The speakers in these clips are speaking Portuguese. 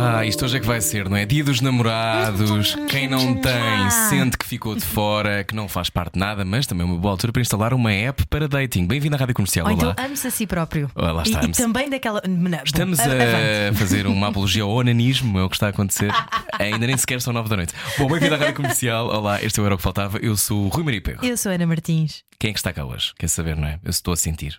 Ah, isto hoje é que vai ser, não é? Dia dos namorados. Quem não tem sente que ficou de fora, que não faz parte de nada, mas também é uma boa altura para instalar uma app para dating. Bem-vindo à Rádio Comercial. Ou então Olá. ame-se a si próprio. Oh, lá está, e, também daquela. Não, Estamos bom, avante. a fazer uma apologia ao onanismo, é o que está a acontecer. Ainda nem sequer são nove da noite. Bom, bem-vindo à Rádio Comercial. Olá, este é o Era o que Faltava. Eu sou o Rui Maria Perro. Eu sou Ana Martins. Quem é que está cá hoje? Quer saber, não é? Eu estou a sentir.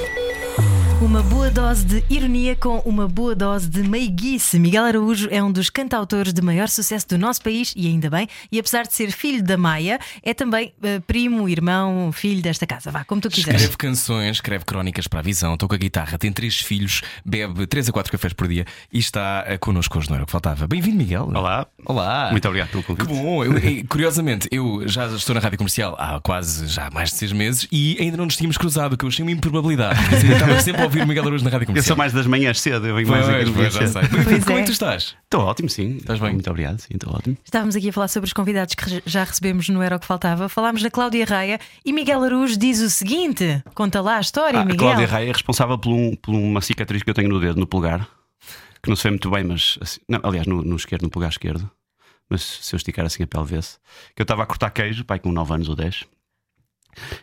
Uma boa dose de ironia com uma boa dose de meiguice. Miguel Araújo é um dos cantautores de maior sucesso do nosso país e ainda bem. E apesar de ser filho da Maia, é também eh, primo, irmão, filho desta casa. Vá, como tu quiseres. Escreve canções, escreve crónicas para a visão, toca guitarra, tem três filhos, bebe três a quatro cafés por dia e está eh, connosco hoje, não era o que faltava. Bem-vindo, Miguel. Olá. Olá. Muito obrigado pelo Que convite. bom, Eu- e, curiosamente, eu já estou na rádio comercial há quase já mais de seis meses e ainda não nos tínhamos cruzado, que eu achei uma improbabilidade. Estava sempre a ouvir o Miguel Araújo na rádio Eu comercial. sou mais das manhãs cedo, eu venho mais aqui Pois, manhãs já cedo. sei. Pois como é é. que tu estás? Estou ótimo, sim. Estás bem? Muito obrigado, sim, estou ótimo. Estávamos aqui a falar sobre os convidados que já recebemos no Era o que Faltava. Falámos da Cláudia Raia e Miguel Araújo diz o seguinte: conta lá a história, Ah, a Miguel. Cláudia Raia é responsável por, um- por uma cicatriz que eu tenho no dedo, no polegar, que não se vê muito bem, mas. assim- não, aliás, no, no esquerdo, no polegar esquerdo. Mas se eu esticar assim a pele vê-se. Que eu estava a cortar queijo, pai, com 9 anos ou 10.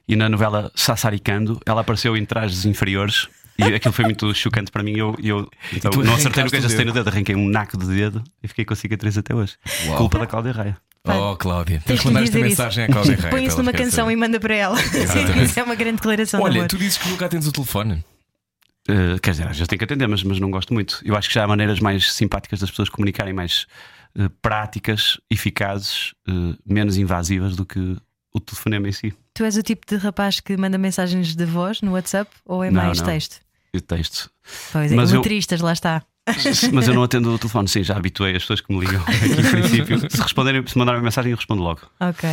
E na novela Sassaricando, ela apareceu em trajes inferiores. E aquilo foi muito chocante para mim. Eu, eu então, não acertei no o acertei dedo. no dedo, arranquei um naco de dedo e fiquei com a cicatriz até hoje. Uau. Culpa da Cláudia Raia. Oh, Cláudia, tens que que mandar esta mensagem isso. à Cláudia Raia. Põe isso numa canção saber. e manda para ela. Isso é uma grande declaração de Olha, amor. tu dizes que nunca atendes o telefone. Uh, quer dizer, às vezes tenho que atender, mas, mas não gosto muito. Eu acho que já há maneiras mais simpáticas das pessoas comunicarem, mais uh, práticas, eficazes, uh, menos invasivas do que o telefonema em si. Tu és o tipo de rapaz que manda mensagens de voz no WhatsApp ou é Não, mais não. texto? E texto. Pois é, Mas eu- letristas, lá está. mas eu não atendo o telefone, sim, já habituei as pessoas que me ligam aqui em princípio. Se responderem, se mandarem uma mensagem, eu respondo logo. Ok.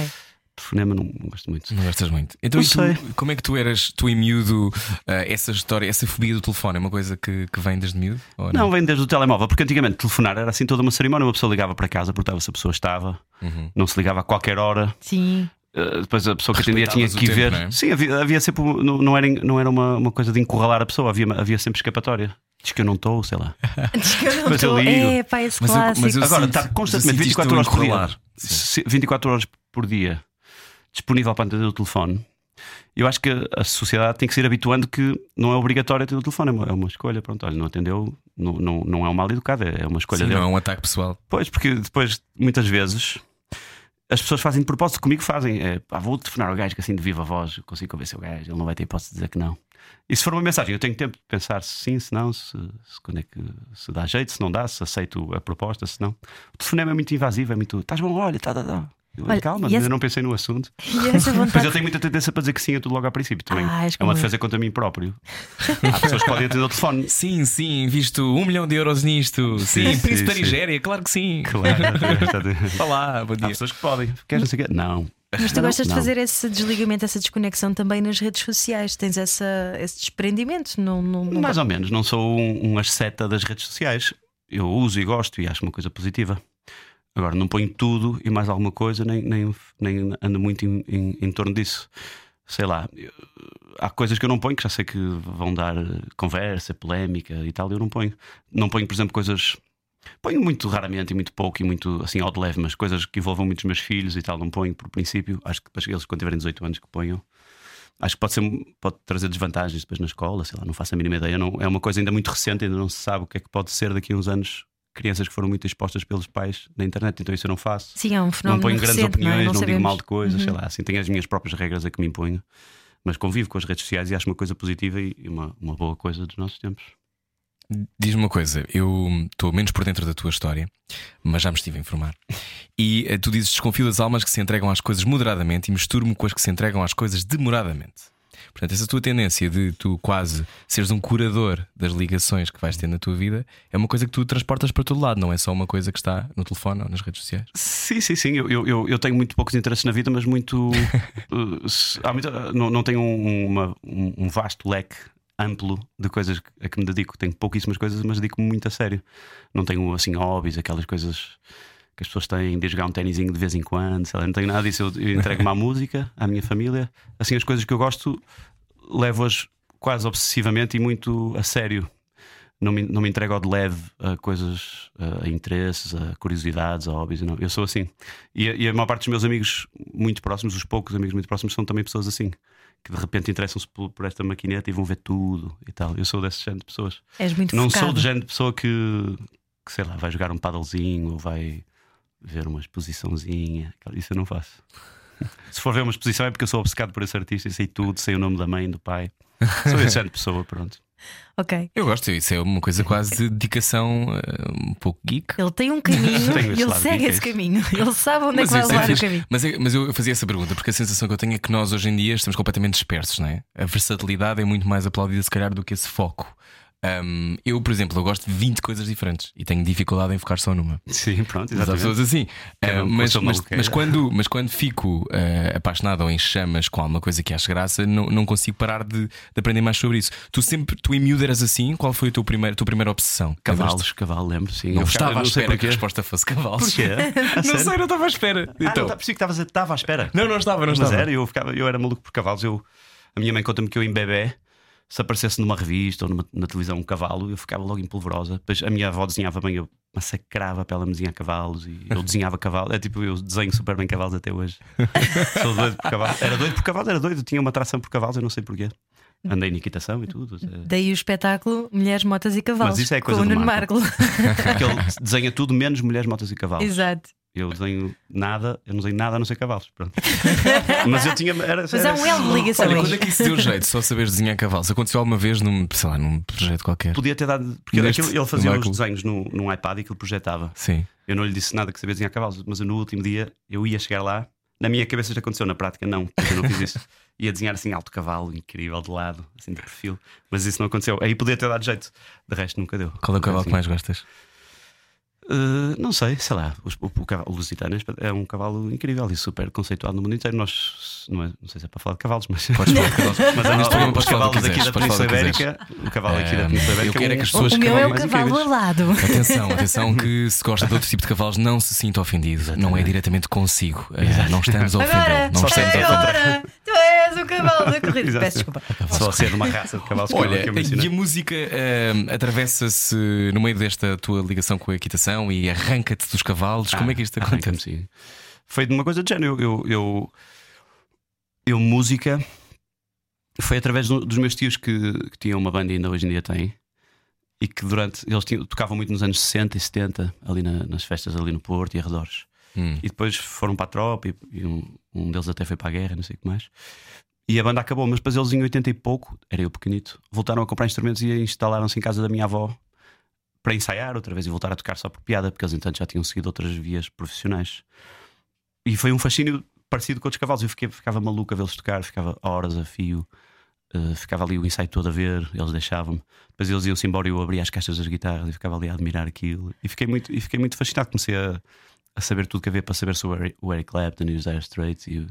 Telefonema não, não gosto muito. Não gostas muito. Então, Não e tu, sei. como é que tu eras, tu em miúdo, ah, essa história, essa fobia do telefone é uma coisa que, que vem desde miúdo? Ou Não, vem desde o telemóvel, porque antigamente telefonar era assim toda uma cerimónia. Uma pessoa ligava para casa, perguntava se a pessoa estava, Uhum. não se ligava a qualquer hora. Sim. Uh, depois a pessoa que atendia tinha que ir ver. tempo, não é? Sim, havia, havia sempre. Não, não era, não era uma, uma coisa de encurralar a pessoa, havia, havia sempre escapatória. Diz que eu não estou, sei lá. Diz que eu não eu ligo. É, pá, esse Mas eu- clássico. mas eu- Agora, está constantemente eu sinto isto 24 horas por dia. encurralar. Sim. se- 24 horas por dia disponível para atender o telefone. Eu acho que a sociedade tem que se ir habituando que não é obrigatório ter o telefone, é uma, é uma escolha. Pronto, olha, não atendeu, não, não, não é um mal educado, é uma escolha Sim, dele. não é um ataque pessoal. Pois, porque depois, muitas vezes, as pessoas fazem de propósito comigo, fazem. É, pá, vou telefonar ao gajo que assim de viva voz, consigo convencer o gajo, ele não vai ter hipótese de dizer que não. E se for uma mensagem, eu tenho tempo de pensar se sim, se não, se, se, quando é que, se dá jeito, se não dá, se aceito a proposta, se não. O telefonema é muito invasivo, é muito. Estás bom, olha, tá, tá, tá. Olha, Calma, e ainda essa- não pensei no assunto. Essa Mas eu tenho muita tendência para dizer que sim a tudo logo ao princípio também. Ah, é uma eu. defesa contra mim próprio. Há pessoas que podem atender o telefone. Sim, sim, visto um milhão de euros nisto. Sim, Sim, príncipe da sim, Nigéria, claro que sim. Claro, está- Olá, bom Há dia. pessoas que podem. Queres não sei o quê? Não. Mas tu gostas de Não. fazer esse desligamento, essa desconexão também nas redes sociais. Tens essa, esse desprendimento. Não, não, não- Mais ou menos, não sou um, um asceta das redes sociais. Eu uso e gosto e acho uma coisa positiva. Agora, não ponho tudo e mais alguma coisa, nem, nem, nem ando muito em, em- em torno disso. Sei lá, há coisas que eu não ponho que já sei que vão dar eh, conversa, polémica e tal, eu não ponho. Não ponho, por exemplo, coisas. Ponho muito raramente e muito pouco e muito assim ao de leve, mas coisas que envolvam muito os meus filhos e tal, não ponho por princípio. Acho que depois eles, quando tiverem 18 anos, que ponham. Acho que pode, ser, pode trazer desvantagens depois na escola, sei lá, não faço a mínima ideia. Não, é uma coisa ainda muito recente, ainda não se sabe o que é que pode ser daqui a uns anos. Crianças que foram muito expostas pelos pais na internet, então isso eu não faço. Sim, é um Não fenómeno ponho grandes recente, opiniões, não, é? não, digo mal de coisas, sei Uhum. lá, assim, tenho as minhas próprias regras a que me imponho, mas convivo com as redes sociais e acho uma coisa positiva e e uma, uma boa coisa dos nossos tempos. Diz-me uma coisa, eu estou menos por dentro da tua história, mas já me estive a informar. E eh, tu dizes: desconfio das almas que se entregam às coisas moderadamente e misturo-me com as que se entregam às coisas demoradamente. Portanto, essa tua tendência de tu quase seres um curador das ligações que vais ter na tua vida é uma coisa que tu transportas para todo lado, não é só uma coisa que está no telefone ou nas redes sociais. Sim, sim, sim. Eu, eu- eu, tenho muito poucos interesses na vida, mas muito. uh, há muita- não, não tenho um, uma- um- um vasto leque amplo de coisas a que me dedico. Tenho pouquíssimas coisas, mas dedico-me muito a sério. Não tenho assim hobbies, aquelas coisas que as pessoas têm de jogar um ténisinho de vez em quando. sei lá, não tenho nada disso. Eu, eu entrego-me à música, à minha família. Assim, as coisas que eu gosto, levo-as quase obsessivamente e muito a sério. Não me, não me entrego ao de leve a coisas, a interesses, a curiosidades, a hobbies. Não. Eu sou assim. E, a- e a maior parte dos meus amigos muito próximos, os poucos amigos muito próximos, são também pessoas assim. Que de repente interessam-se por, por esta maquineta e vão ver tudo e tal. Eu sou desse género de pessoas. És muito Não focado. sou do género de pessoa que, que, sei lá, vai jogar um paddlezinho ou vai ver uma exposiçãozinha. Isso eu não faço. Se for ver uma exposição é porque eu sou obcecado por esse artista e sei tudo, sei o nome da mãe, do pai. Sou esse género de pessoa, pronto. Ok. Eu gosto, isso é uma coisa quase de dedicação eh, um pouco geek. Ele tem um caminho e esse ele segue esse é isso. caminho. Ele sabe onde é que vai isso é levar o caminho. Mas, é- mas eu fazia essa pergunta porque a sensação que eu tenho é que nós hoje em dia estamos completamente dispersos, não é? A versatilidade é muito mais aplaudida, se calhar, do que esse foco. Um, eu, por exemplo, eu gosto de 20 coisas diferentes e tenho dificuldade em focar só numa. Sim, pronto, Mas há exatamente. pessoas assim. Uh, mas, mas, mas quando, mas quando fico uh, apaixonado ou em chamas com alguma coisa que acho graça, não, não consigo parar de, de aprender mais sobre isso. Tu sempre, tu em miúdo eras assim? Qual foi a tua primeira, tua primeira obsessão? Cavalos, cavalo, lembro, sim. Não Eu estava à não espera que a resposta fosse cavalos. Porquê? Não sério? sei, não estava à espera. Ah, Então, não, tá, percebi que estava à espera. não, não estava, não Mas estava. era, eu, ficava, eu era maluco por cavalos. Eu, a minha mãe conta-me que eu em bebê, se aparecesse numa revista ou numa, na televisão um cavalo, eu ficava logo em polvorosa. Depois a minha avó desenhava bem, eu massacrava para ela me desenhar cavalos e eu desenhava cavalos. É tipo, eu desenho super bem cavalos até hoje. Sou doido por cavalos. Era doido por cavalos, era doido. Tinha uma atração por cavalos, eu não sei porquê. Andei na equitação e tudo. é. Daí o espetáculo Mulheres, Motas e Cavalos. Mas isso é coisa com o do Nuno Marco. Marco. Porque ele desenha tudo menos mulheres, motas e cavalos. Exato. Eu desenho nada, eu não desenho nada a não ser cavalos. Pronto. Mas eu tinha. Era, Mas era- há um elo de ligação Olha, quando é que isso deu jeito? Só saber desenhar cavalos? Aconteceu alguma vez num, sei lá, num projeto qualquer? Podia ter dado. Porque Neste- aquilo- ele fazia os desenhos no, num iPad e aquilo projetava. Sim. Eu não lhe disse nada que sabia desenhar cavalos, mas no último dia eu ia chegar lá. Na minha cabeça já aconteceu, na prática não, porque eu não fiz isso. Ia desenhar assim alto cavalo, incrível, de lado, assim de perfil. Mas isso não aconteceu. Aí podia ter dado jeito. De resto, nunca deu. Qual é o cavalo que Assim. mais gostas? Uh, não sei, sei lá. O, o, cavalo- o Lusitano é um cavalo incrível e super conceituado no mundo inteiro. Nós, não, é, não sei se é para falar de cavalos, mas. Podes falar de cavalos. Mas Neste há programa os podes falar do cavalos quiseres, da. Ibérica, o cavalo aqui da Eh, Península Ibérica. eu quero é que as pessoas O que meu é o cavalo alado. Atenção, atenção que se gosta de outro tipo de cavalos, não se sinta ofendido. Não é diretamente consigo. Eh, não estamos a ofendê-lo. Agora, Não estamos a ofendê-lo. És o cavalo da corrida. Peço desculpa. Só ser uma raça de cavalos Olha, que eu e a música eh, atravessa-se no meio desta tua ligação com a equitação e arranca-te dos cavalos. Como é que isto Arranca-me, acontece? sim. Foi de uma coisa de género. Eu, eu, eu, eu, música foi através do- dos meus tios que, que tinham uma banda e ainda hoje em dia têm. E que durante. Eles tinham- tocavam muito nos anos 60 e 70, ali na- nas festas ali no Porto e arredores. Hum. E depois foram para a tropa e, e um, um deles até foi para a guerra, não sei o que mais. E a banda acabou, mas depois eles em 80 e pouco, era eu pequenito, voltaram a comprar instrumentos e instalaram-se em casa da minha avó para ensaiar outra vez e voltar a tocar só por piada, porque eles entanto já tinham seguido outras vias profissionais. E foi um fascínio parecido com outros cavalos. Eu fiquei, ficava maluco a vê-los tocar, ficava horas a fio, eh, ficava ali o ensaio todo a ver, eles deixavam-me. Depois eles iam-se embora e eu abria as caixas das guitarras e ficava ali a admirar aquilo. E fiquei muito, e fiquei muito fascinado. Comecei a, a saber tudo que havia para saber sobre o Eric- o Clapton e os Dire Straits e, o-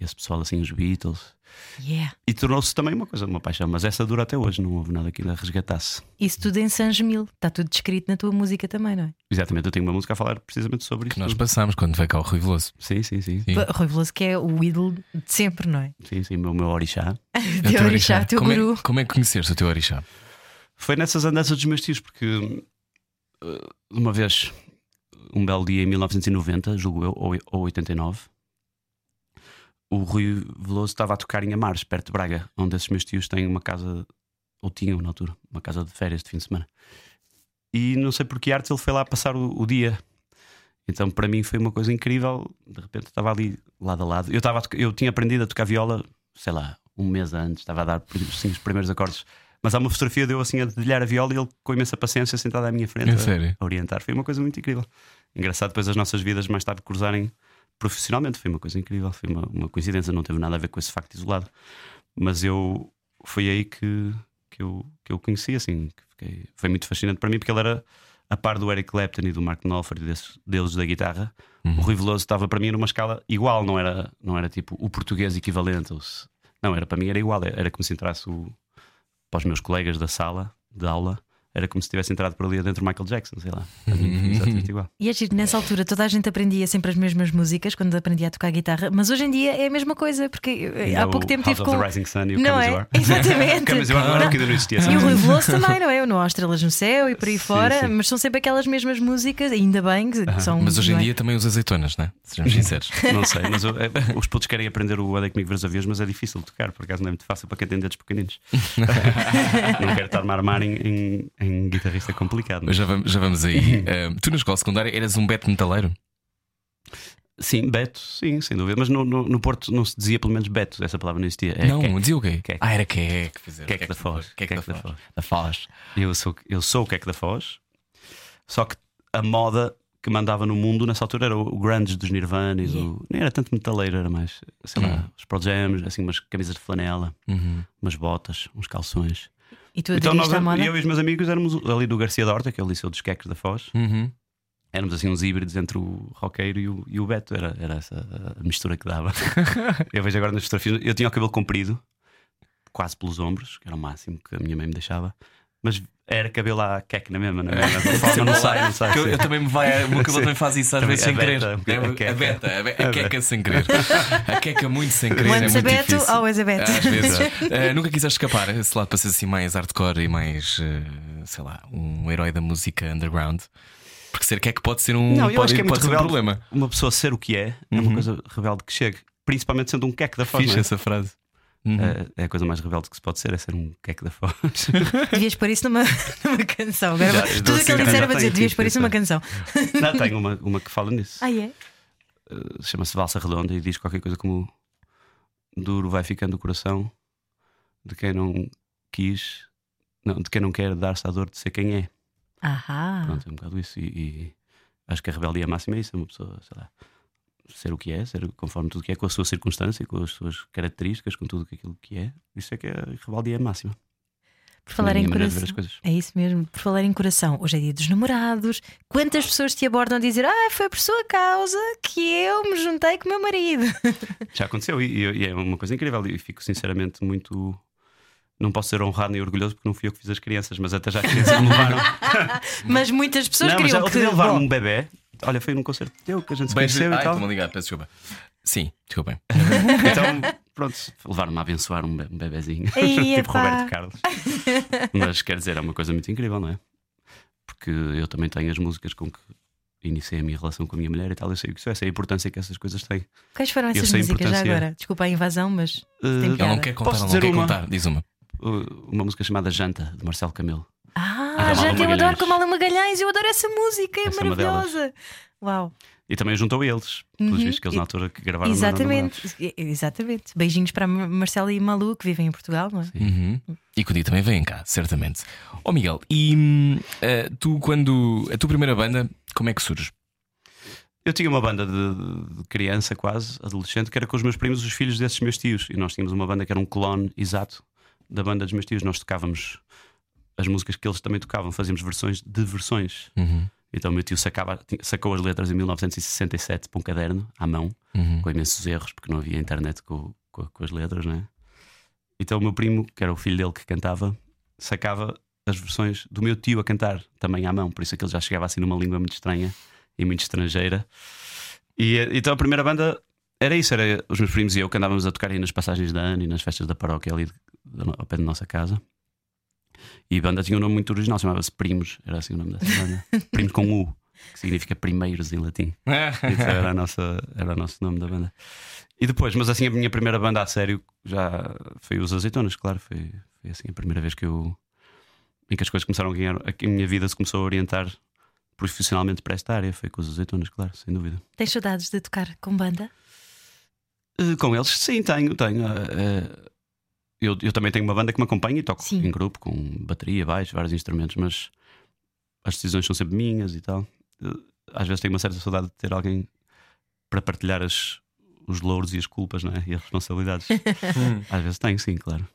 e esse pessoal assim, os Beatles. Yeah. E tornou-se também uma coisa, uma paixão, mas essa dura até hoje, não houve nada que ainda resgatasse. Isso tudo em San Gemil. Está tudo descrito na tua música também, não é? Exatamente, eu tenho uma música a falar precisamente sobre Que isso. nós tudo. passamos quando veio cá o Rui Veloso. Sim, sim, sim. Sim. Rui Veloso, que é o ídolo de sempre, não é? Sim, sim, o meu orixá. É o Teu orixá, teu como, guru. é, como é que conheceste o teu orixá? Foi nessas andanças dos meus tios, porque uh, uma vez, um belo dia em 1990, julgo eu, ou, ou 89, o Rui Veloso estava a tocar em Amares, perto de Braga, onde esses meus tios têm uma casa, ou tinham na altura, uma casa de férias de fim de semana. E não sei por que artes ele foi lá passar o, o dia. Então para mim foi uma coisa incrível. De repente estava ali lado a lado. Eu, estava eu tinha aprendido a tocar viola, sei lá, um mês antes, estava a dar os primeiros acordes. Mas há uma fotografia de eu assim a dedilhar a viola e ele com imensa paciência sentado à minha frente É a, a orientar. Foi uma coisa muito incrível. Engraçado depois as nossas vidas mais tarde cruzarem profissionalmente. Foi uma coisa incrível. Foi uma, uma coincidência, não teve nada a ver com esse facto isolado. Mas eu foi aí que, que, eu, que eu conheci, assim, que fiquei, foi muito fascinante para mim, porque ele era a par do Eric Clapton e do Mark Knopfler e desses deuses da guitarra. O Rui Veloso estava para mim numa escala igual, não era, não era tipo o português equivalente. Não, era para mim era igual, era como se entrasse o, para os meus colegas da sala de aula. Era como se tivesse entrado por ali dentro do Michael Jackson, sei lá. Mim foi exatamente igual. E é giro, nessa altura toda a gente aprendia sempre as mesmas músicas quando aprendia a tocar guitarra, mas hoje em dia é a mesma coisa, porque eh, há O pouco tempo House tive com. the Rising Sun e o Não é? Exatamente. Are não era porque ainda não existia. E o? Rui Veloso também, não é? Não há estrelas no céu e por aí Sim, fora, sim. mas são sempre aquelas mesmas músicas, ainda bem que que são. Mas hoje em é? dia também os azeitonas, né? Sejamos sinceros. Não sei, mas eu- é, os putos querem aprender o Andei Comigo Veres Aviões, mas é difícil de tocar, por acaso não é muito fácil para quem tem dedos pequeninos. não quero estar-me a armar em, em, em guitarrista complicado. Mas já vamos, já vamos aí. Eh, tu na escola secundária eras um beto metaleiro? Sim, Beto, sim, sem dúvida. Mas no, no, no Porto não se dizia pelo menos Beto, essa palavra não existia. É não, Queque. dizia o quê? Queque. Ah, era que que fizeram. Queque da Foz. Queque da Queque da Foz. Foz. Da Foz. Eu sou, eu sou o Queque da Foz, só que a moda que mandava no mundo nessa altura era o grunge dos Nirvana, e do- nem era tanto metaleiro, era mais, sei lá, Hum. os Pearl Jams, assim, umas camisas de flanela, Uhum. umas botas, uns calções. E tu Então nós, à moda? eu e os meus amigos éramos ali do Garcia da Horta, que é o Liceu dos Queques da Foz. Uhum. Éramos assim uns híbridos entre o roqueiro e o, e o Beto, era, era essa a mistura que dava. eu vejo agora nas fotografias, eu tinha o cabelo comprido, quase pelos ombros, que era o máximo que a minha mãe me deixava, mas era cabelo à queque na mesma, não é? Forma não sai, não sai. Eu, eu também me vai, o meu cabelo também faz isso às Também vezes sem a querer. É, a beta, a queca sem querer. A queca muito sem querer. É Once muito a Beto, difícil. always a Beto. Às vezes. Eh, nunca quiseste escapar esse lado para ser assim mais hardcore e mais, eh, sei lá, um herói da música underground. Porque ser que é que pode ser um, Não, eu pode, acho que é muito pode ser um problema. Uma pessoa ser o que é, é uma coisa rebelde que chega, principalmente sendo um queque da não é? essa frase. Uhum. É, é a coisa mais rebelde que se pode ser, é ser um queque da Foz. Devias pôr isso numa, numa canção. Agora, Já, tudo o que ele assim, disser dizer: devias aqui, pôr isso numa canção. Não, tenho uma, uma que fala nisso. Ah, é? Uh, Chama-se Valsa Redonda e diz qualquer coisa como Duro vai ficando o coração de quem não quis, não, de quem não quer dar-se a dor de ser quem é. Ahá. Pronto, é um bocado isso. E, e acho que a rebeldia máxima é isso: é uma pessoa, sei lá, ser o que é, ser conforme tudo que é, com a sua circunstância, com as suas características, com tudo aquilo que é. Isso é que é a rebeldia máxima. Por falar Na em coração. É isso mesmo, por falar em coração, hoje é dia dos namorados. Quantas pessoas te abordam a dizer, ah, foi por sua causa que eu me juntei com o meu marido? Já aconteceu e, e- é uma coisa incrível. E fico sinceramente muito. Não posso ser honrado nem orgulhoso porque não fui eu que fiz as crianças, mas até já as crianças me levaram. Mas muitas pessoas não, mas já queriam que. levaram um bebê. Olha, foi num concerto teu que a gente se Beijo. conheceu Ai, e tal. estou-me a ligar, peço desculpa. Sim, desculpem. Então, pronto, levaram-me a abençoar um, be- um bebezinho. Ei, tipo epá. Roberto Carlos. Mas quer dizer, é uma coisa muito incrível, não é? Porque eu também tenho as músicas com que iniciei a minha relação com a minha mulher e tal. Eu sei o que isso é, sei a importância que essas coisas têm. Quais foram essas músicas já agora? Desculpa a invasão, mas. Tem Uh, Ele não piada. quer contar, Posso não quer uma? contar. Diz uma. uh, uma música chamada Janta, de Marcelo Camelo. Ah, já eu adoro Magalhães. Camala Magalhães, eu adoro essa música, é Essa é maravilhosa. Uau, E também juntou eles, pelos Uhum. vistos que eles na altura que gravaram exatamente, exatamente. Beijinhos para a Marcela e Malu que vivem em Portugal, não é? Uhum. E que o dia também vem cá, certamente. Ó Miguel, e eh, tu, quando. A tua primeira banda, como é que surge? Eu tinha uma banda de, de criança, quase, adolescente, que era com os meus primos, os filhos desses meus tios. E nós tínhamos uma banda que era um clone exato da banda dos meus tios. Nós tocávamos as músicas que eles também tocavam, fazíamos versões de versões. Uhum. Então o meu tio sacava, sacou as letras em 1967 para um caderno, à mão, Uhum. com imensos erros, porque não havia internet com, com, com as letras, né? Então o meu primo, que era o filho dele que cantava, sacava as versões do meu tio a cantar também à mão, por isso é que ele já chegava assim numa língua muito estranha e muito estrangeira. E então a primeira banda era isso, era os meus primos e eu que andávamos a tocar aí nas passagens da ano e nas festas da paróquia ali ao pé da nossa casa. E a banda tinha um nome muito original, chamava-se Primos, era assim o nome dessa banda. Primos com U, que significa primeiros em latim. Isso era, a nossa, era o nosso nome da banda. E depois, mas assim, a minha primeira banda a sério já foi os Azeitonas, claro. Foi, foi assim a primeira vez que eu. em que as coisas começaram a ganhar. a minha vida se começou a orientar profissionalmente para esta área. Foi com os Azeitonas, claro, sem dúvida. Tens saudades de tocar com banda? Eh, com eles, sim, tenho, tenho. eh, eh, eu, eu também tenho uma banda que me acompanha e toco Sim. em grupo, com bateria, baixo, vários instrumentos, mas as decisões são sempre minhas e tal. Às vezes tenho uma certa saudade de ter alguém para partilhar as, os louros e as culpas, não é? E as responsabilidades. Às vezes tenho, sim, claro.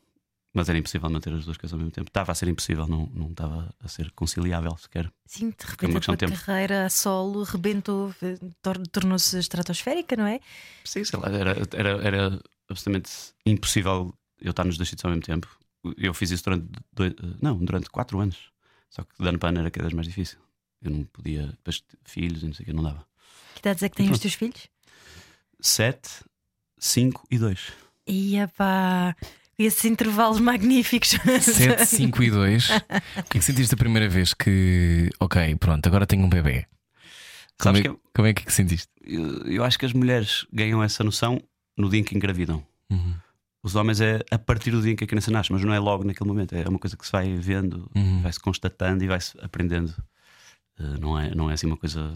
Mas era impossível manter as duas coisas ao mesmo tempo. Estava a ser impossível, não, não estava a ser conciliável sequer. Sim, de repente a tua carreira a solo rebentou, eh, tor- tornou-se estratosférica, não é? Sim, sei lá, era, era, era absolutamente impossível eu estar nos dois sítios ao mesmo tempo. Eu fiz isso durante dois, não, durante quatro anos. Só que de ano para ano era cada vez mais difícil. Eu não podia, depois filhos e não sei o que, não dava. Que idades é que têm os teus filhos? Sete, cinco e dois. Ia pá, esses intervalos magníficos. 7, 5 e 2. O que é que sentiste a primeira vez que, ok, pronto, agora tenho um bebê? Como Sabes é, que eu- como é que sentiste? Eu, eu acho que as mulheres ganham essa noção no dia em que engravidam. Uhum. Os homens é a partir do dia em que a criança nasce, mas não é logo naquele momento. É uma coisa que se vai vendo, Uhum. vai-se constatando e vai-se aprendendo. Eh, não, é, não é assim uma coisa.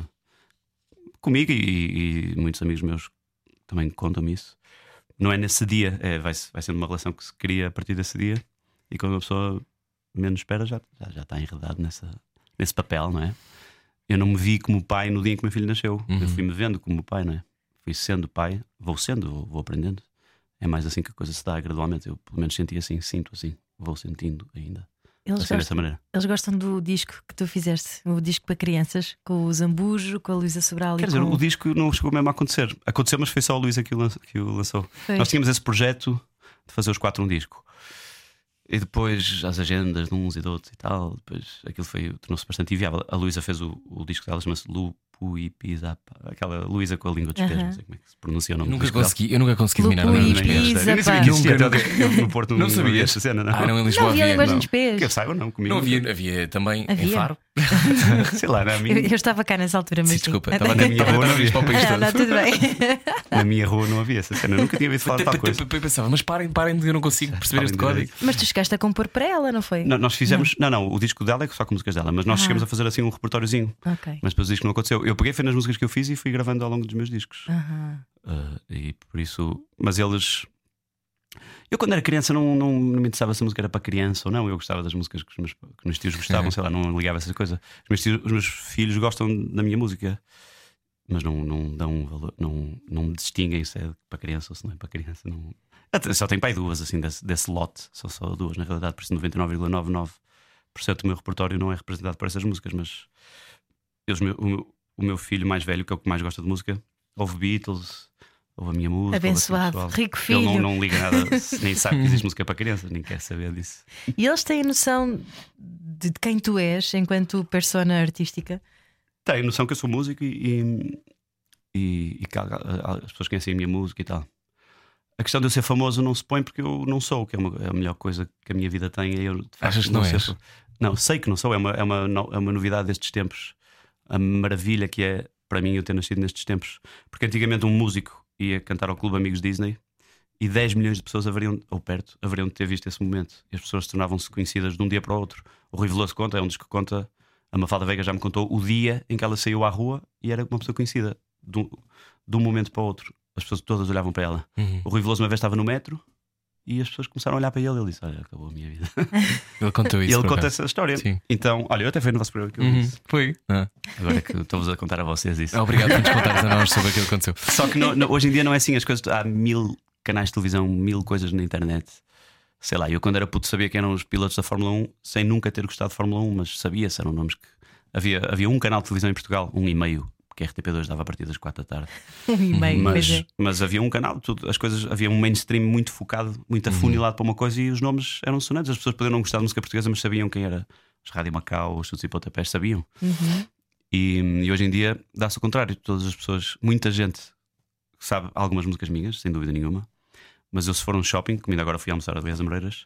Comigo e, e muitos amigos meus também contam-me isso. Não é nesse dia, é, vai, vai sendo uma relação que se cria a partir desse dia e quando a pessoa menos espera já, já, já está enredado nessa, nesse papel, não é? Eu não me vi como pai no dia em que meu filho nasceu. Uhum. Eu fui-me vendo como pai, não é? Fui sendo pai, vou sendo, vou, vou aprendendo. É mais assim que a coisa se dá gradualmente. Eu pelo menos senti assim, sinto assim, vou sentindo ainda. Eles Assim, gostam, maneira. eles gostam do disco que tu fizeste, o disco para crianças, com o Zambujo, com a Luísa Sobral Quer dizer, com... o disco não chegou mesmo a acontecer. Aconteceu, mas foi só a Luísa que que o lançou. Foi. Nós tínhamos esse projeto de fazer os quatro um disco. E depois as agendas de uns e de outros e tal. Depois aquilo foi, tornou-se bastante inviável. A Luísa fez o, o disco dela, chama-se Lupo Pisa. Aquela Luísa com a língua dos pés, não sei como é que se pronuncia o nome do Nunca consegui, eu nunca consegui dominar a língua dos pés. Eu nem sabia pá. que existia Nunca, até eu no Porto Não não sabias? havia esta cena, não. Ah, não, em Não Lisboa havia havia. língua não. nos pés. Que eu saiba, não, comigo. Não havia, havia também em Havia? Faro. Sei lá, na Eu, minha, eu estava cá nessa altura, mas Sim, desculpa, estava na minha rua, não a para o país não, todo. não, tudo bem. na minha rua não havia essa cena. Eu nunca tinha ouvido falar de tal coisa. Eu pensava, mas parem, parem, eu não consigo perceber este código. Mas tu chegaste a compor para ela, não foi? Não, nós fizemos. Não. não, o disco dela é só com músicas dela, mas nós Ah. chegamos a fazer assim um repertóriozinho. Ok. Mas depois o disco não aconteceu. Eu peguei, foi nas músicas que eu fiz e fui gravando ao longo dos meus discos. Aham. Uh, e por isso. Mas eles. Eu, quando era criança, não, não, não me interessava se a música era para criança ou não. Eu gostava das músicas que os meus, que os meus tios gostavam, sei lá, não ligava a essa coisa. Os meus, tios- os meus filhos gostam da minha música, mas não, não dão valor, não, não me distinguem se é para criança ou se não é para criança. Não... Só tenho pai duas, assim, desse, desse lote. São só duas, na realidade, por isso 99,99% do meu repertório não é representado por essas músicas, mas eles, meu- o, meu- o meu filho mais velho, que é o que mais gosta de música, ouve Beatles, ouve a minha música. assim, Abençoado, pessoal. rico Ele não, filho. não liga nada, nem sabe que existe música para crianças, nem quer saber disso. E eles têm noção de quem tu és enquanto persona artística? Tem noção que eu sou músico e, e, e- que as pessoas conhecem a minha música e tal. A questão de eu ser famoso não se põe porque eu não sou, que é, uma- é a melhor coisa que a minha vida tem. É eu, facto, Achas que não ser- és? Não, sei que não sou, é uma, é, uma, é uma novidade destes tempos. A maravilha que é para mim eu ter nascido nestes tempos. Porque antigamente um músico ia cantar ao Clube Amigos Disney e 10 milhões de pessoas haveriam, ou perto, haveriam de ter visto esse momento. E as pessoas tornavam-se conhecidas de um dia para o outro. O Rui Veloso conta, é um dos que conta, a Mafalda Veiga já me contou, o dia em que ela saiu à rua e era uma pessoa conhecida. De um, de um momento para o outro. As pessoas todas olhavam para ela. Uhum. O Rui Veloso uma vez estava no metro e as pessoas começaram a olhar para ele e ele disse: Olha, acabou a minha vida. Ele contou isso. ele conta essa história. Sim. Então, olha, eu até fui no vosso programa que eu Uhum. disse. Foi. Ah. Agora que estou-vos a contar a vocês isso. Obrigado por nos contares a nós sobre aquilo que aconteceu. Só que no- no- hoje em dia não é assim, as coisas. Há mil canais de televisão, mil coisas na internet. Sei lá, eu quando era puto sabia quem eram os pilotos da Fórmula 1 sem nunca ter gostado de Fórmula 1, mas sabia se eram nomes que. Havia, havia um canal de televisão em Portugal, um e meio, porque a RTP2 dava a partir das 4 da tarde. Meio, mas, é. mas havia um canal, tudo, as coisas, havia um mainstream muito focado, muito afunilado para uma coisa e os nomes eram sonantes. As pessoas podiam não gostar de música portuguesa, mas sabiam quem era. Os Rádio Macau, os Chutes e Pontapés, sabiam. Uhum. E, e hoje em dia dá-se o contrário. Todas as pessoas, muita gente sabe algumas músicas minhas, sem dúvida nenhuma. Mas eu, se for um shopping, como ainda agora fui almoçar a Aliás Amoreiras,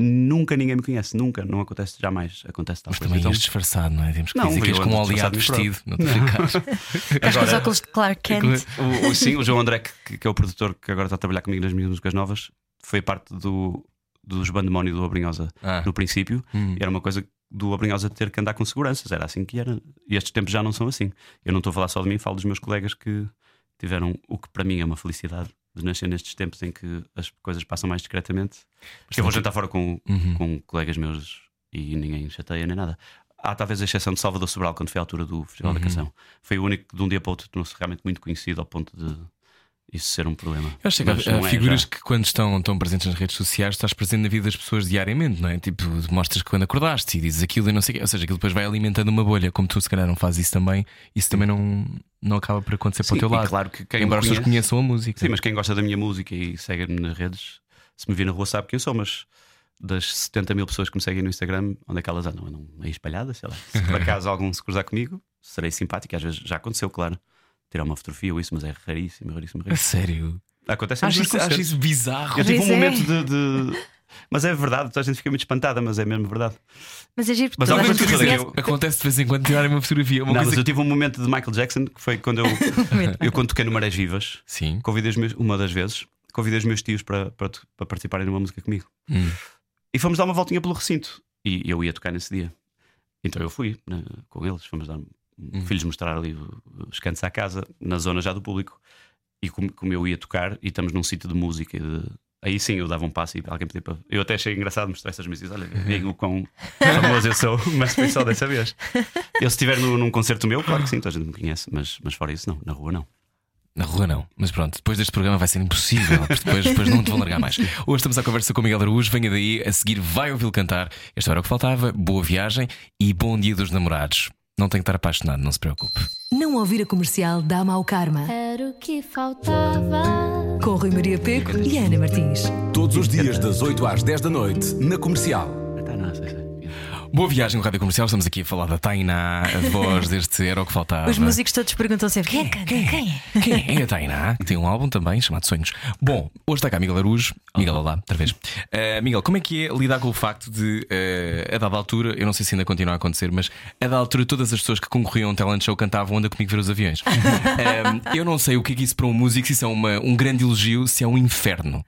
nunca ninguém me conhece, nunca, não acontece jamais. Acontece tal Mas coisa. também Então, ias disfarçado, não é? Temos que Não, dizer que és como um aliado vestido. Não te ficares. Estás com os óculos de Clark Kent. o, o- sim, o João André, que, que é o produtor que agora está a trabalhar comigo nas minhas músicas novas, foi parte do, dos bandemónio do Abrinhosa Ah. no princípio. Hum. E era uma coisa do Abrinhosa ter que andar com seguranças, era assim que era. E estes tempos já não são assim. Eu não estou a falar só de mim, falo dos meus colegas que tiveram o que para mim é uma felicidade de nascer nestes tempos em que as coisas passam mais discretamente. Porque eu vou jantar fora com, Uhum. com colegas meus e ninguém chateia nem nada. Há talvez a exceção de Salvador Sobral, quando foi à altura do Festival Uhum. da Canção. Foi o único que de um dia para o outro tornou-se realmente muito conhecido ao ponto de isso ser um problema. Eu acho que há, é figuras já. que, quando estão, estão presentes nas redes sociais, estás presente na vida das pessoas diariamente, não é? Tipo, mostras que quando acordaste e dizes aquilo e não sei o quê. Ou seja, aquilo depois vai alimentando uma bolha. Como tu, se calhar, não fazes isso também, isso também não, não acaba por acontecer para Sim, o teu lado. claro que quem Embora as pessoas conheçam a música. Sim, mas quem gosta da minha música e segue-me nas redes, se me vir na rua sabe quem eu sou, mas das 70 mil pessoas que me seguem no Instagram, onde é que elas andam? Andam meio espalhadas, sei lá. Se por acaso algum se cruzar comigo, serei simpático. Às vezes já aconteceu, claro. Tirar uma fotografia ou isso, mas é raríssimo, raríssimo, A raríssimo. sério. Acontece Acho isso, acho isso bizarro. Eu tive um é. momento de, de- Mas é verdade, toda a gente fica muito espantada, mas é mesmo verdade. Mas é giro porque Mas a coisa que conhece. eu- Acontece de vez em quando tirarem uma fotografia. Uma não, coisa mas eu tive um momento de Michael Jackson que foi quando eu, eu quando toquei no Marés Vivas, Sim. convidei meus, uma das vezes, convidei os meus tios para, para, para participarem numa música comigo. Hum. E fomos dar uma voltinha pelo recinto. E eu ia tocar nesse dia. Então eu fui né, com eles, fomos dar. Filhos mostrar ali os cantos à casa, na zona já do público. E como, como eu ia tocar, e estamos num sítio de música. e de- Aí sim eu dava um passo e alguém pedia para. Eu até achei engraçado mostrar essas músicas. Olha, veem o quão famoso eu sou, mas foi só dessa vez. Eu, se estiver no- num concerto meu, claro que sim, toda a gente me conhece, mas, mas fora isso, não, na rua não. Na rua não, mas pronto, depois deste programa vai ser impossível, porque depois, depois não te vão largar mais. Hoje estamos à conversa com o Miguel Araújo, venha daí, a seguir vai ouvi-lo cantar. Este era o que faltava, boa viagem e bom dia dos namorados. Não tem que estar apaixonado, não se preocupe. Não ouvir a comercial dá mau karma. Era o que faltava. Com Rui Maria Peco e Ana Martins. Todos os dias, das 8 às 10 da noite, na comercial. Boa viagem no Rádio Comercial, estamos aqui a falar da Tainá, a voz deste era o que faltava. Os músicos todos perguntam sempre quem é que canta? Quem é? Quem é a Tainá? Que tem um álbum também chamado Sonhos. Bom, hoje está cá Miguel Arujo. Miguel, olá, outra vez. Uh, Miguel, como é que é lidar com o facto de, uh, a dada altura, eu não sei se ainda continua a acontecer, mas a dada altura todas as pessoas que concorriam a um talent show cantavam Anda comigo ver os aviões. Um, eu não sei o que é que isso para um músico, se isso é uma, um grande elogio, se é um inferno. O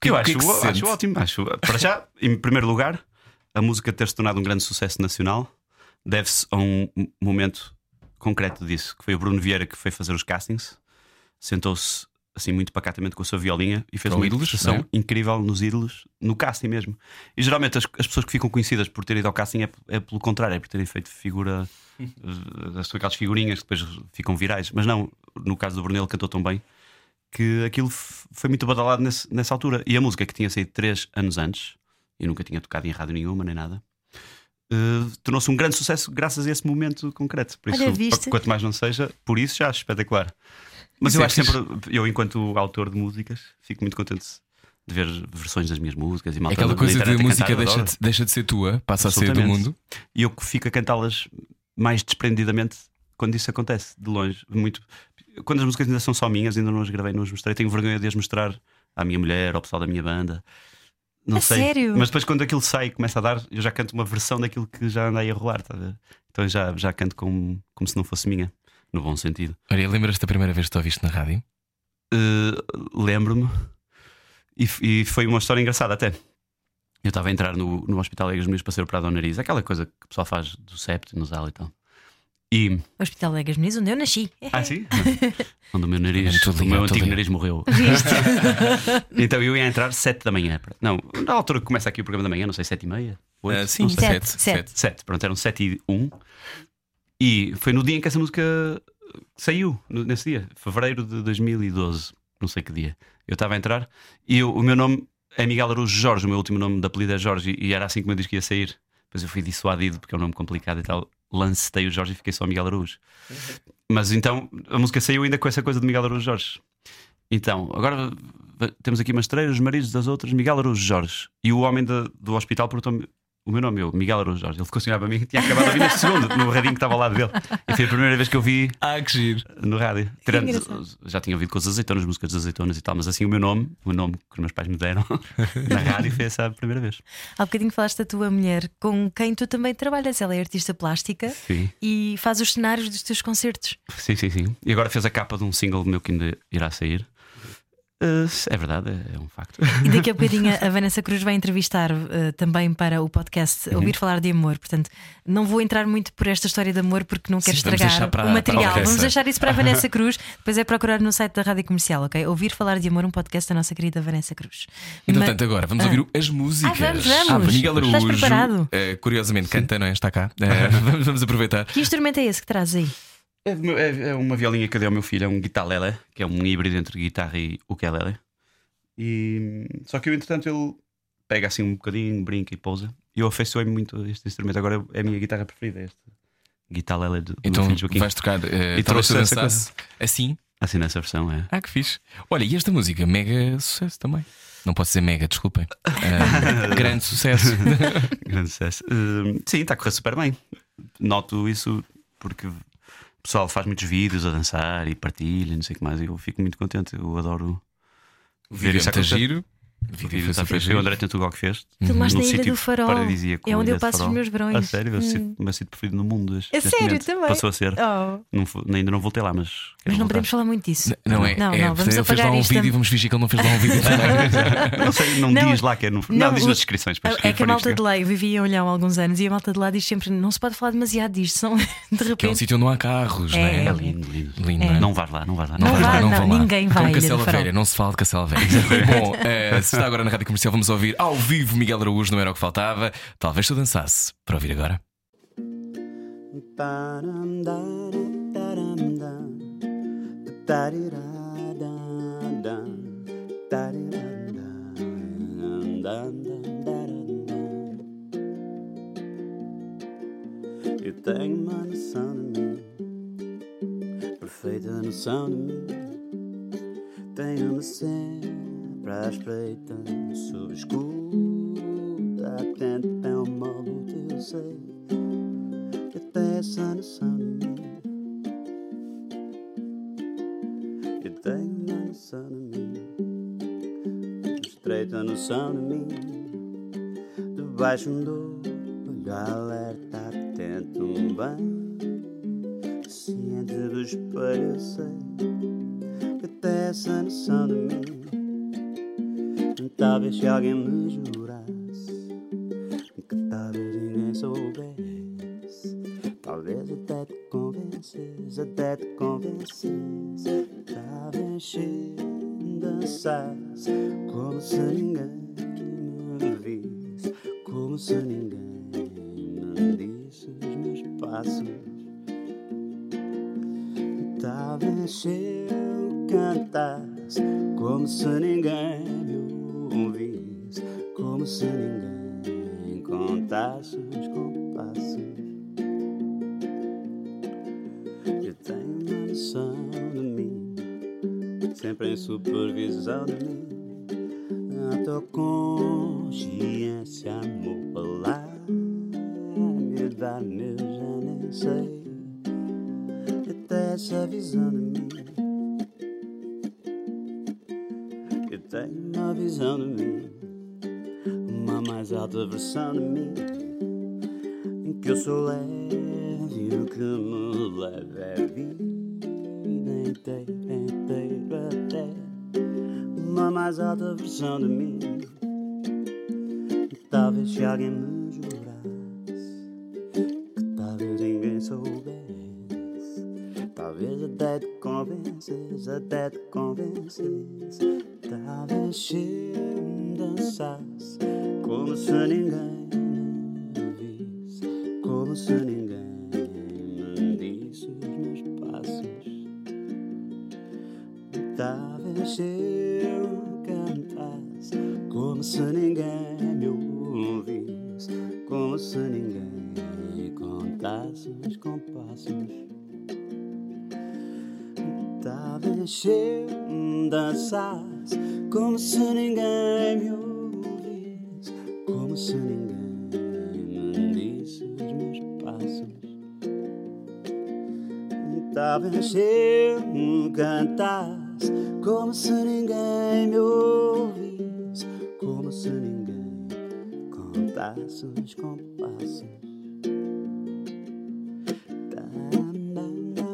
que- Eu acho, que é que acho ótimo. Acho, para já, em primeiro lugar, a música ter se tornado um grande sucesso nacional deve-se a um momento concreto disso, que foi o Bruno Vieira que foi fazer os castings, sentou-se assim muito pacatamente com a sua violinha e fez Para uma Ídolos, interpretação é? incrível nos ídolos, no casting mesmo. E geralmente as, as pessoas que ficam conhecidas por terem ido ao casting é, é pelo contrário, é por terem feito figura, eh, as aquelas figurinhas que depois ficam virais. Mas não, no caso do Bruno, ele cantou tão bem que aquilo foi muito badalado nesse- nessa altura. E a música que tinha saído três anos antes, e nunca tinha tocado em rádio nenhuma, nem nada, eh, tornou-se um grande sucesso graças a esse momento concreto. Por Olha, isso, viste? quanto mais não seja, por isso já acho espetacular. Mas Isso eu é acho sempre, eu enquanto autor de músicas, fico muito contente de ver versões das minhas músicas e malta Aquela coisa de música cantar, deixa de, deixa de ser tua, passa a ser do mundo. E eu que fico a cantá-las mais desprendidamente quando isso acontece, de longe. Muito... Quando as músicas ainda são só minhas, ainda não as gravei, não as mostrei. Tenho vergonha de as mostrar à minha mulher, ao pessoal da minha banda. Não A sei. sério? Mas depois, quando aquilo sai e começa a dar, eu já canto uma versão daquilo que já andei a rolar. Tá a ver? Então já, já canto como, como se não fosse minha, no bom sentido. Olha, lembras-te da primeira vez que tu ouviste na rádio? Uh, lembro-me e, e foi uma história engraçada até. Eu estava a entrar no, no Hospital Egas Meus para ser operado ao nariz, aquela coisa que o pessoal faz do septo, nasal e tal. E. Hospital Legas Meninos, onde eu nasci. Ah, sim? Onde o meu nariz, Muito o ligado, meu antigo ligado. nariz morreu. então eu ia entrar 7 da manhã. Não, na altura que começa aqui o programa da manhã, não sei, 7 e meia? oito, Ah, sim, não sei. Sete, sete, sete. sete. 7, pronto, eram 7 e 1. E foi no dia em que essa música saiu, nesse dia, fevereiro de 2012, não sei que dia. Eu estava a entrar e eu- o meu nome é Miguel Araújo Jorge, o meu último nome de apelido é Jorge, e era assim como eu disse que ia sair. Depois eu fui dissuadido porque é um nome complicado e tal. Lancei o Jorge e fiquei só Miguel Araújo. Mas então a música saiu ainda com essa coisa de Miguel Araújo Jorge. Então, agora temos aqui uma estreia, os maridos das outras, Miguel Araújo Jorge. E o homem da- do hospital perguntou-me o meu nome, eu, Miguel Araújo Jorge. Ele ficou assim a para mim e tinha acabado de ouvir neste segundo, no radinho que estava ao lado dele. E foi a primeira vez que eu vi Ah, que giro. no rádio. Tirando- já tinha ouvido com as azeitonas, músicas das azeitonas e tal, mas assim o meu nome, o nome que os meus pais me deram na rádio foi essa a primeira vez. Há bocadinho falaste da tua mulher com quem tu também trabalhas. Ela é artista plástica Sim, e faz os cenários dos teus concertos. sim, sim. sim. E agora fez a capa de um single meu que ainda irá sair. Uh, é verdade, é, um facto. E daqui a bocadinho a Vanessa Cruz vai entrevistar eh, também para o podcast Uhum. Ouvir Falar de Amor. Portanto, não vou entrar muito por esta história de amor porque não quero Sim, estragar para- o material. vamos deixar isso para a Vanessa Cruz. Depois é procurar no site da Rádio Comercial, ok? Ouvir Falar de Amor, um podcast da nossa querida Vanessa Cruz. Então, Ma- agora vamos ouvir o- as músicas. Ah, vamos, vamos. Miguel Estás Araújo, preparado? eh, curiosamente, canta, não é? Está cá. Eh, vamos, vamos aproveitar. Que instrumento é esse que traz aí? É, é- é uma violinha que eu dei ao meu filho, é um guitarlele, que é um híbrido entre guitarra e ukulele. E só que eu, entretanto, ele pega assim um bocadinho, brinca e pousa. E eu afeiçoei-me muito a este instrumento. Agora é a minha guitarra preferida, é este guitarlele do, do Então filho Joaquim. vais tocar eh, E trouxe essa assim. Assim nessa versão, é. Ah, que fixe. Olha, e esta música, mega sucesso também. Não posso dizer mega, desculpem. Ah, grande sucesso. Grande sucesso. Hum, sim, está a correr super bem. Noto isso porque pessoal faz muitos vídeos a dançar e partilha, não sei o que mais. E eu fico muito contente. Eu adoro ver é isso giro. Vídeo super fixe. Foi o. André Tentugal que fez. Filmaste na Ilha sítio do Farol. paradisíaco, É onde eu passo os meus verões. A sério, é Hum. sítio- o meu sítio preferido no mundo. A neste sério, também? Passou a ser. Oh. Não ainda não voltei lá, mas. Mas não voltar. podemos falar muito disso. Não é? Não, é não, vamos ele fez lá um isto. vídeo, vamos fingir que ele não fez lá um vídeo. Não sei, não, Não, diz lá que é no. Não, não, diz nas descrições. É que a malta de lá, eu vivia em Olhão há alguns anos e a malta de lá diz sempre: não se pode falar demasiado disto, senão de Que é um repente. sítio onde não há carros, É, não é? É lindo, lindo. Não é? Não vais lá, não vais lá. Não vais lá, não, ninguém vai do Cacela. Velha, não se fala de Cacela Velha. Bom, eh, se está agora na rádio comercial, vamos ouvir ao vivo Miguel Araújo, não era o que faltava. Talvez tu dançasse. Para ouvir agora. Eu tenho uma noção de mim, perfeita noção de mim. Tenho-me sempre à espreita, sob escuta, atento é um modo que eu sei. Eu tenho essa noção de mim. Eu tenho uma noção de mim, estreita noção de mim. Debaixo do olho alerta, atento bem. Ciente do espelho, eu sei que tem essa noção de mim. Talvez se alguém me jurasse que talvez ninguém soubesse. Talvez até te convences, até te convences. Talvez se dançasse como se ninguém sempre versão de mim. Talvez se alguém me jurasse que talvez ninguém soubesse. Talvez até te convences, até te convences. Talvez se dançasse como se ninguém me visse, como se ninguém se ninguém me ouvisse, como se ninguém contasse os compassos. Talvez eu dançasse como se ninguém me ouvisse, como se ninguém me disse os meus passos. Talvez eu cantasse como se ninguém me ouvisse, conheço ninguém com taços, com passos. Da-da-da-da-da,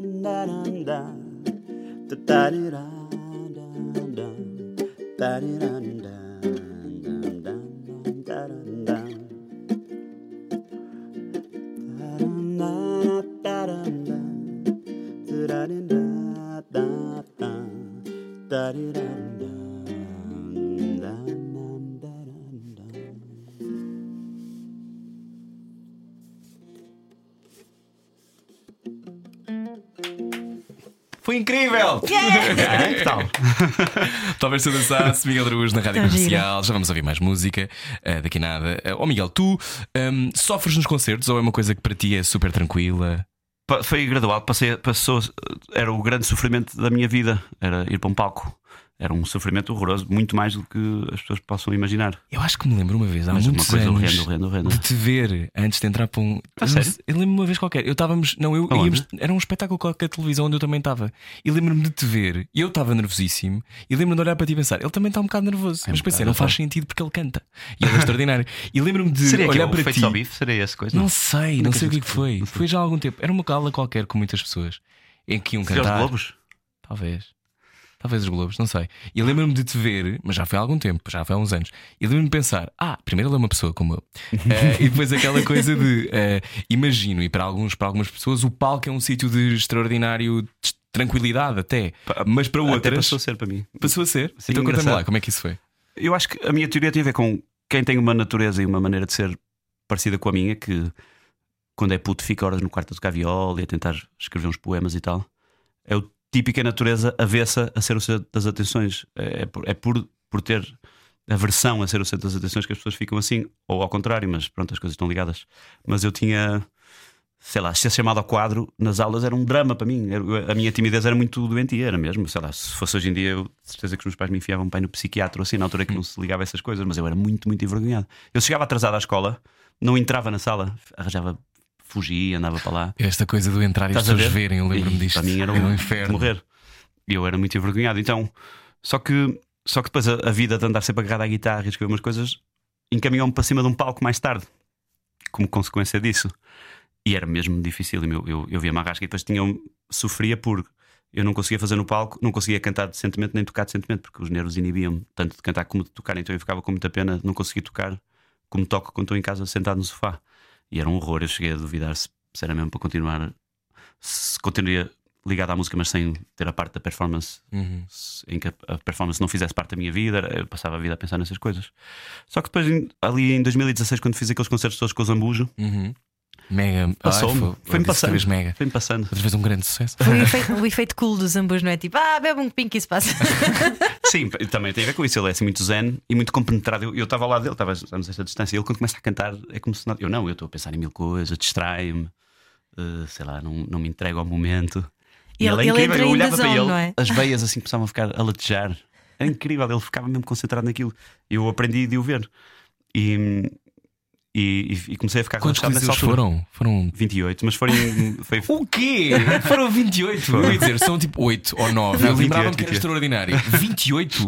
da-da-da-da-da, da-da-da. Talvez se eu dançasse Miguel Araújo na rádio Tão comercial. Já vamos ouvir mais música eh, daqui a nada. Ó Miguel, tu ehm, sofres nos concertos ou é uma coisa que para ti é super tranquila? Foi gradual, passei, passou, era o grande sofrimento da minha vida, era ir para um palco. Era um sofrimento horroroso, muito mais do que as pessoas possam imaginar. Eu acho que me lembro uma vez, há Mas uma muitos coisa anos, horrenda, horrenda, horrenda. de te ver antes de entrar para um. A eu não sério? Eu lembro-me uma vez qualquer. Eu estávamos. Não, eu Aonde? íamos, era um espetáculo qualquer de televisão onde eu também estava. E lembro-me de te ver. E eu estava nervosíssimo. E lembro-me de olhar para ti e pensar: ele também está um bocado nervoso. É um Mas pensei, não faz tá. sentido porque ele canta. E ele é extraordinário. E lembro-me de Seria que olhar para feito ti. ao bife? Seria essa coisa? Não sei, não Nunca sei o que é que foi. não. Foi já há algum tempo. Era uma gala qualquer com muitas pessoas em que iam Seria os cantar. Globos? Talvez. Talvez os Globos, não sei. E lembro-me de te ver, mas já foi há algum tempo, já foi há uns anos. E lembro-me de pensar: ah, primeiro ele é uma pessoa como eu. Eh, e depois aquela coisa de eh, imagino, e para, alguns, para algumas pessoas, o palco é um sítio de extraordinário de tranquilidade até. Mas para Até outras. passou a ser para mim. Passou a ser. Sim, então conta-me lá, como é que isso foi? Eu acho que a minha teoria tem a ver com quem tem uma natureza e uma maneira de ser parecida com a minha, que quando é puto fica horas no quarto a tocar viola e a tentar escrever uns poemas e tal. É o típico a natureza avessa a ser o centro das atenções. É, é por, é por, por ter aversão a ser o centro das atenções que as pessoas ficam assim, ou ao contrário, mas pronto, as coisas estão ligadas. Mas eu tinha, sei lá, ser chamado ao quadro nas aulas era um drama para mim. A minha timidez era muito doentia, era mesmo. Sei lá, se fosse hoje em dia, eu de certeza que os meus pais me enfiavam bem no psiquiatra, ou assim, na altura que não se ligava a essas coisas, mas eu era muito, muito envergonhado. Eu chegava atrasado à escola, não entrava na sala, arranjava, fugia, andava para lá. Esta coisa do entrar e as pessoas ver? verem, eu lembro-me disto. Para mim era um um inferno. morrer. E eu era muito envergonhado. Então, só que, só que depois a, a vida de andar sempre agarrado à guitarra e escrever umas coisas encaminhou-me para cima de um palco mais tarde, como consequência disso. E era mesmo difícil. Eu, eu, eu via uma rasga e depois tinha, sofria por. Eu não conseguia fazer no palco, não conseguia cantar decentemente nem tocar decentemente, porque os nervos inibiam-me tanto de cantar como de tocar. Então eu ficava com muita pena não conseguir tocar como toco quando estou em casa sentado no sofá. E era um horror. Eu cheguei a duvidar se, se era mesmo para continuar, se continuaria ligado à música, mas sem ter a parte da performance, Uhum. em que a, performance não fizesse parte da minha vida. Eu passava a vida a pensar nessas coisas. Só que depois, ali em 2016, quando fiz aqueles concertos todos com o Zambujo, Uhum. Mega. Passou-me. Foi-me passando. vez mega. foi-me passando. Outra vez um grande sucesso. Foi o efeito, o efeito cool dos ambos, não é? Tipo, ah, bebe um pinco e se passa. Sim, também tem a ver com isso. Ele é assim muito zen e muito compenetrado. Eu- Eu estava ao lado dele, estava a esta distância. E ele, quando começa a cantar, é como se. Não, eu não, eu estou a pensar em mil coisas, distrai-me, eh, sei lá, não, não me entrego ao momento. E Ele- ele, é incrível. Eu olhava the para zone, ele, não é? as veias assim começavam a ficar a latejar. Era incrível, ele ficava mesmo concentrado naquilo. Eu aprendi de o ver. E, e, e comecei a ficar Quantos relaxado nessa altura. foram? Foram. 28, mas foram. Foi, O quê? Foram 28. Eu ia dizer, são tipo 8 ou 9. Não, Eu lembrava 28, que era 28. extraordinário. 28?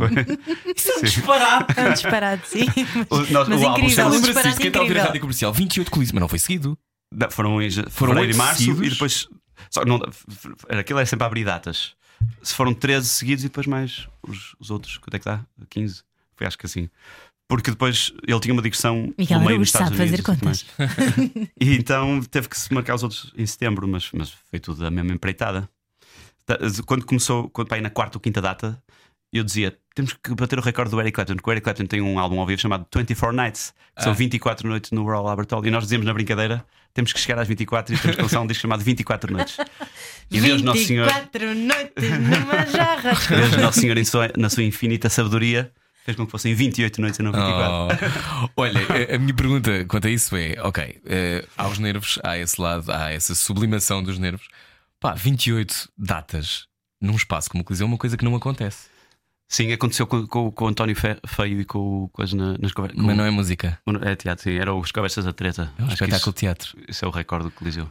Isso é um disparate. É um disparate, sim. O- nós- Mas o álbum incrível, um Lembra-se disso? Quem está a ouvir a rádio comercial? 28 colisões, mas não foi seguido. Não, foram em Foram e oito março seguidos? e depois. Só, não, aquilo é sempre a abrir datas. Se foram 13 seguidos e depois mais os, os outros, quanto é que dá? 15? Foi acho que assim. Porque depois ele tinha uma digressão Miguel no meio nos Estados sabe Unidos. fazer e tudo mais. e então teve que se marcar os outros em setembro, mas, mas foi tudo a mesma empreitada. Ta- Quando começou, quando para aí na quarta ou quinta data, eu dizia: temos que bater o recorde do Eric Clapton, porque o Eric Clapton tem um álbum ao vivo chamado 24 Nights, que são Ah. 24 noites no Royal Albert Hall. E nós dizíamos na brincadeira: temos que chegar às 24 e temos que lançar um disco chamado 24 Noites. E Deus Nosso Senhor, 24 noites numa jarra. Deus Nosso Senhor em sua- na sua infinita sabedoria, fez com que fossem 28 noites e não 24. Oh. Olha, a- a minha pergunta quanto a isso é: ok, eh, aos nervos, há esse lado, há essa sublimação dos nervos. Pá, 28 datas num espaço como o Coliseu é uma coisa que não acontece. Sim, aconteceu com, com- com o António Fe- Feio e com o coisa na- nas conversas. Mas não é música, É teatro, sim, era os Conversas da Treta. é um espetáculo de teatro. Isso é o recorde do Coliseu.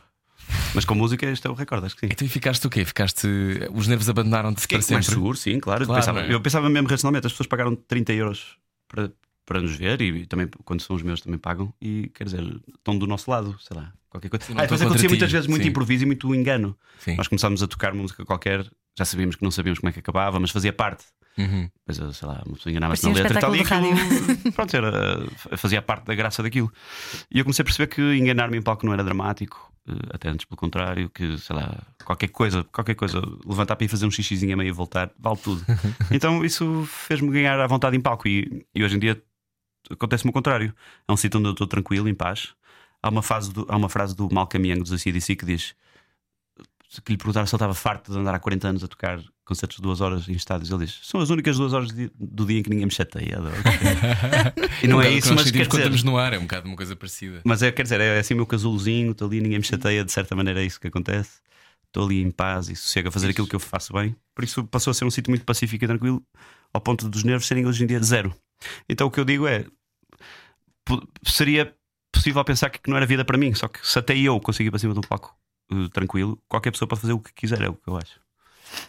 Mas com música, este é o recorde, acho que sim. Então e ficaste o quê? Ficaste. Os nervos abandonaram-te para mais sempre. seguro, sim, claro. Claro, pensava, não é? Eu pensava mesmo racionalmente, as pessoas pagaram 30 euros para, para nos ver e também, quando são os meus, também pagam. E quer dizer, estão do nosso lado, sei lá, qualquer coisa. Sim, ah, depois acontecia ti, muitas vezes muito sim. improviso e muito engano. Sim. Nós começámos a tocar música qualquer, já sabíamos que não sabíamos como é que acabava, mas fazia parte. Uhum. Depois, sei lá, uma pessoa enganava-se na letra e tal. E aquilo, pronto, era, fazia parte da graça daquilo. E eu comecei a perceber que enganar-me em palco não era dramático, eh, até antes pelo contrário, que sei lá, qualquer coisa, qualquer coisa, levantar para ir fazer um xixizinho a meio e voltar, vale tudo. então isso fez-me ganhar à vontade em palco. E, e hoje em dia acontece-me o contrário. É um sítio onde eu estou tranquilo, em paz. Há uma, fase do- há uma frase do Malcolm Young dos ACDC que diz: que lhe perguntaram se ele estava farto de andar há 40 anos a tocar concertos de duas horas em estádios. Ele diz: São as únicas duas horas de- do dia em que ninguém me chateia. e não é Um isso, mas quer dizer, no ar, é um bocado uma coisa parecida. mas é, quer dizer, é assim o meu casulozinho, estou ali, ninguém me chateia, de certa maneira é isso que acontece. Estou ali em paz e sossego a fazer aquilo que eu faço bem. Por isso passou a ser um sítio muito pacífico e tranquilo, ao ponto dos nervos serem hoje em dia zero. Então o que eu digo é: seria possível pensar que não era vida para mim, só que se até eu conseguir ir para cima de um palco eh, tranquilo, qualquer pessoa pode fazer o que quiser, é o que eu acho.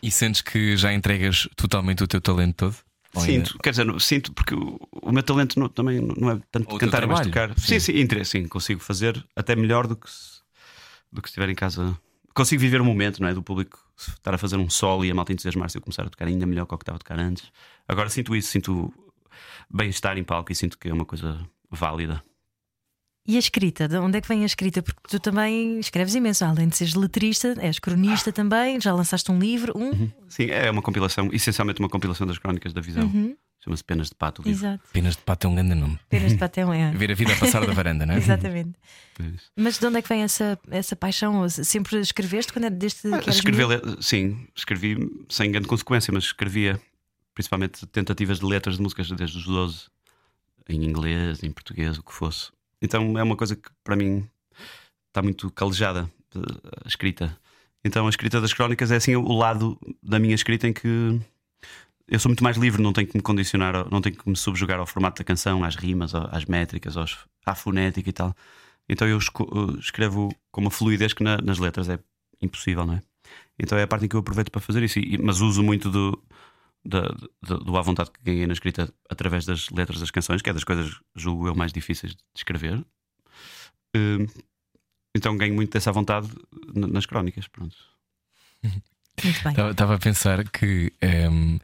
E sentes que já entregas totalmente o teu talento todo? Ou ainda- Sinto, quer dizer, não- sinto porque o, o meu talento não- também não é tanto Ou cantar, mas tocar. sim. Sim, sim, interesse, sim, consigo fazer até melhor do que se, do que estiver em casa. Consigo viver o momento, não é? Do público estar a fazer um solo e a malta entusiasmar-se e eu começar a tocar ainda melhor que o que estava a tocar antes. Agora sinto isso, sinto bem-estar em palco e sinto que é uma coisa válida. E a escrita? De onde é que vem a escrita? Porque tu também escreves imenso, além de seres letrista, és cronista também, já lançaste um livro, um. Sim, é uma compilação, essencialmente uma compilação das crónicas da visão. Uhum. Chama-se Penas de Pato. Exato. Penas de pato é um grande nome. Penas de papel é. Ver a vida a passar da varanda, não é? Exatamente. É. Mas de onde é que vem essa, essa paixão? Sempre escreveste quando é desde que eras Escrever, miúdo? le- sim, escrevi sem grande consequência, mas escrevia principalmente tentativas de letras de músicas desde os 12, em inglês, em português, o que fosse. Então é uma coisa que para mim está muito calejada, eh, a escrita. Então a escrita das crónicas é assim o lado da minha escrita em que eu sou muito mais livre, não tenho que me condicionar, não tenho que me subjugar ao formato da canção, às rimas, às métricas, aos, à fonética e tal. Então eu escrevo com uma fluidez que na- nas letras é impossível, não é? Então é a parte em que eu aproveito para fazer isso, mas uso muito do, da, do, do à vontade que ganhei na escrita através das letras das canções, que é das coisas, julgo eu, mais difíceis de escrever. Hum, Então ganho muito dessa vontade nas crónicas. Pronto. Muito bem. Estava a pensar que ehm,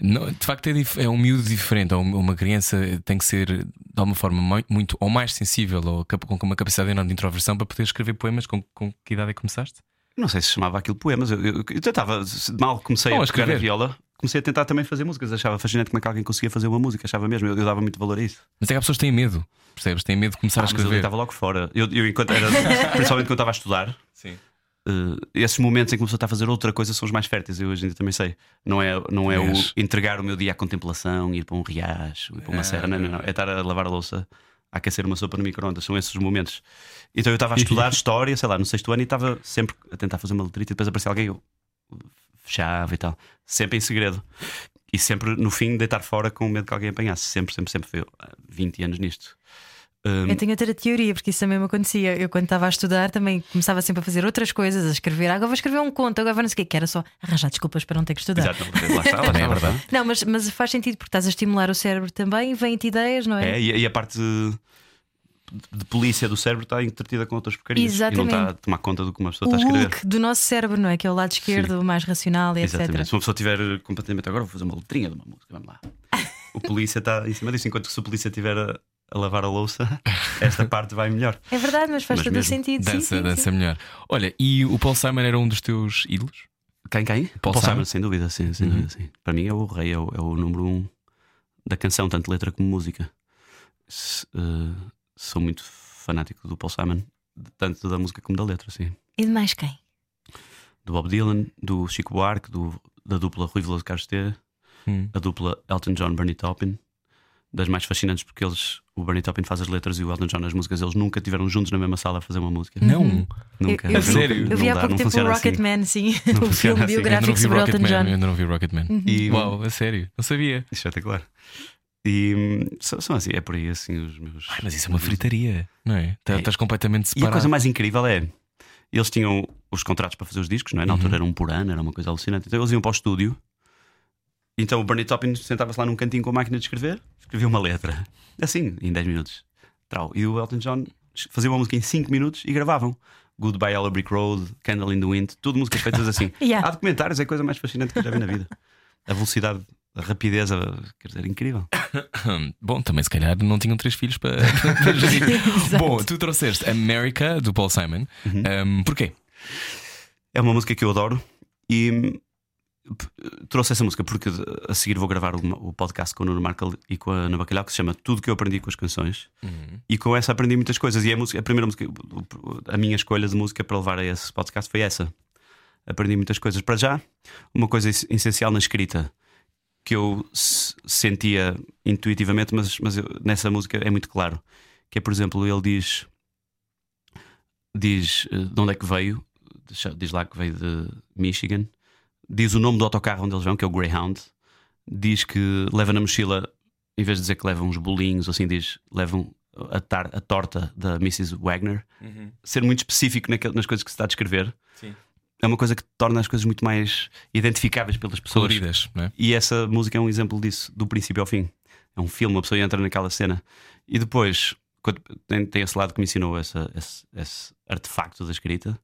não- de facto é, é um miúdo diferente, uma criança tem que ser de alguma forma mui- muito ou mais sensível ou com uma capacidade enorme de introversão para poder escrever poemas. Com, com que idade é que começaste? Não sei se chamava aquilo poemas. Eu, eu, eu tentava, mal comecei Bom, a a tocar a escrever. viola, comecei a tentar também fazer músicas. Achava fascinante como é que alguém conseguia fazer uma música. Achava mesmo, eu, eu dava muito valor a isso. Mas é que há pessoas têm medo, percebes? Têm medo de começar Ah, a mas eu escrever. estava logo fora. Eu, eu enquanto era, principalmente quando estava a estudar, Sim. Uh, esses momentos em que uma pessoa está a fazer outra coisa são os mais férteis. Eu hoje ainda também sei. Não é, não é o entregar o meu dia à contemplação, ir para um riacho, ir para uma Ah, serra. Não, não, não. não. É estar a lavar a louça, a aquecer uma sopa no micro-ondas. São esses os momentos. Então eu estava a estudar história, sei lá, no sexto ano e estava sempre a tentar fazer uma letrita e depois aparecia alguém, eu fechava e tal. Sempre em segredo. E sempre no fim deitar fora com medo que alguém apanhasse. Sempre, sempre, sempre. Foi eu, há 20 anos nisto. Um, Eu tenho outra teoria, porque isso também me acontecia. Eu, quando estava a estudar, também começava sempre a fazer outras coisas, a escrever. Agora vou escrever um conto, agora não sei o quê, que era só arranjar desculpas para não ter que estudar. Exato, não, lá está, lá é verdade. Não, mas, mas faz sentido porque estás a estimular o cérebro também e vêm-te ideias, não é? É, e, e a parte de, de polícia do cérebro está entretida com outras porcarias. E Exatamente. não está a tomar conta do que uma pessoa o está a escrever. Hulk do nosso cérebro, não é? Que é o lado esquerdo, mais racional e Exatamente. etc. Se uma pessoa estiver completamente agora, vou fazer uma letrinha de uma música, vamos lá. O polícia está em cima disso, enquanto que se o polícia estiver a, a lavar a louça, esta parte vai melhor. É verdade, mas faz Mas todo o mesmo. sentido. sim, Dança, sim, dança sim. melhor. Olha, e o Paul Simon era um dos teus ídolos? Quem, quem? Paul Paul Simon? Simon, sem dúvida, sim, sem Uhum. dúvida, sim. Para mim é o rei, é o, é o número um da canção, tanto letra como música. Se, eh, sou muito fanático do Paul Simon, tanto da música como da letra, sim. E de mais quem? do Bob Dylan, do Chico Buarque, do, da dupla Rui Veloso Carlos T, Hum. a dupla Elton John Bernie Taupin, das mais fascinantes porque eles, o Bernie Taupin faz as letras e o Elton John as músicas, eles nunca tiveram juntos na mesma sala a fazer uma música. Não. Nunca. Eu- eu vi- sério? Eu vi há pouco tempo o funciona Rocket assim. Man, sim. Não o filme assim. Biográfico vi sobre Elton Rocketman, John. eu ainda não vi Rocketman. E, Uau, a sério, não sabia. Espetacular. E são, são assim, é por aí assim os meus. Ai, mas isso é uma fritaria, não é? Tá- É. Estás completamente E a separado. coisa mais incrível é. Eles tinham os contratos para fazer os discos, não é? Na Uhum. altura era um por ano, era uma coisa alucinante. Então eles iam para o estúdio. Então o Bernie Taupin sentava-se lá num cantinho com a máquina de escrever, escrevia uma letra. Assim, em 10 minutos. Trau. E o Elton John fazia uma música em 5 minutos e gravavam. Goodbye Yellow Brick Road, Candle in the Wind, tudo músicas feitas assim. Yeah. Há documentários, é a coisa mais fascinante que eu já vi na vida. A velocidade, a rapidez, a, quer dizer, incrível. Bom, também se calhar não tinham três filhos para. Bom, tu trouxeste America do Paul Simon. Uhum. Um, porquê? É uma música que eu adoro e trouxe essa música porque a seguir vou gravar o podcast com o Nuno Markel e com a Ana Bacalhau que se chama Tudo que eu aprendi com as canções e com essa aprendi muitas coisas e a, música, a primeira música, a minha escolha de música para levar a esse podcast foi essa. aprendi muitas coisas. Para já, uma coisa es- essencial na escrita que eu se- sentia intuitivamente, mas, mas eu- nessa música é muito claro. Que é, por exemplo, ele diz. Diz eh, de onde é que veio, diz- lá que veio de Michigan, diz o nome do autocarro onde eles vão, que é o Greyhound, diz que leva na mochila, em vez de dizer que leva uns bolinhos, assim diz, levam a, tar- a torta da Mrs. Wagner. Ser muito específico nas coisas que se está a descrever. É uma coisa que torna as coisas muito mais identificáveis pelas pessoas. Coloridas, não é? E essa música é um exemplo disso, do princípio ao fim. É um filme, uma pessoa entra naquela cena. E depois tem, tem esse lado que me ensinou essa- esse, esse artefacto da escrita,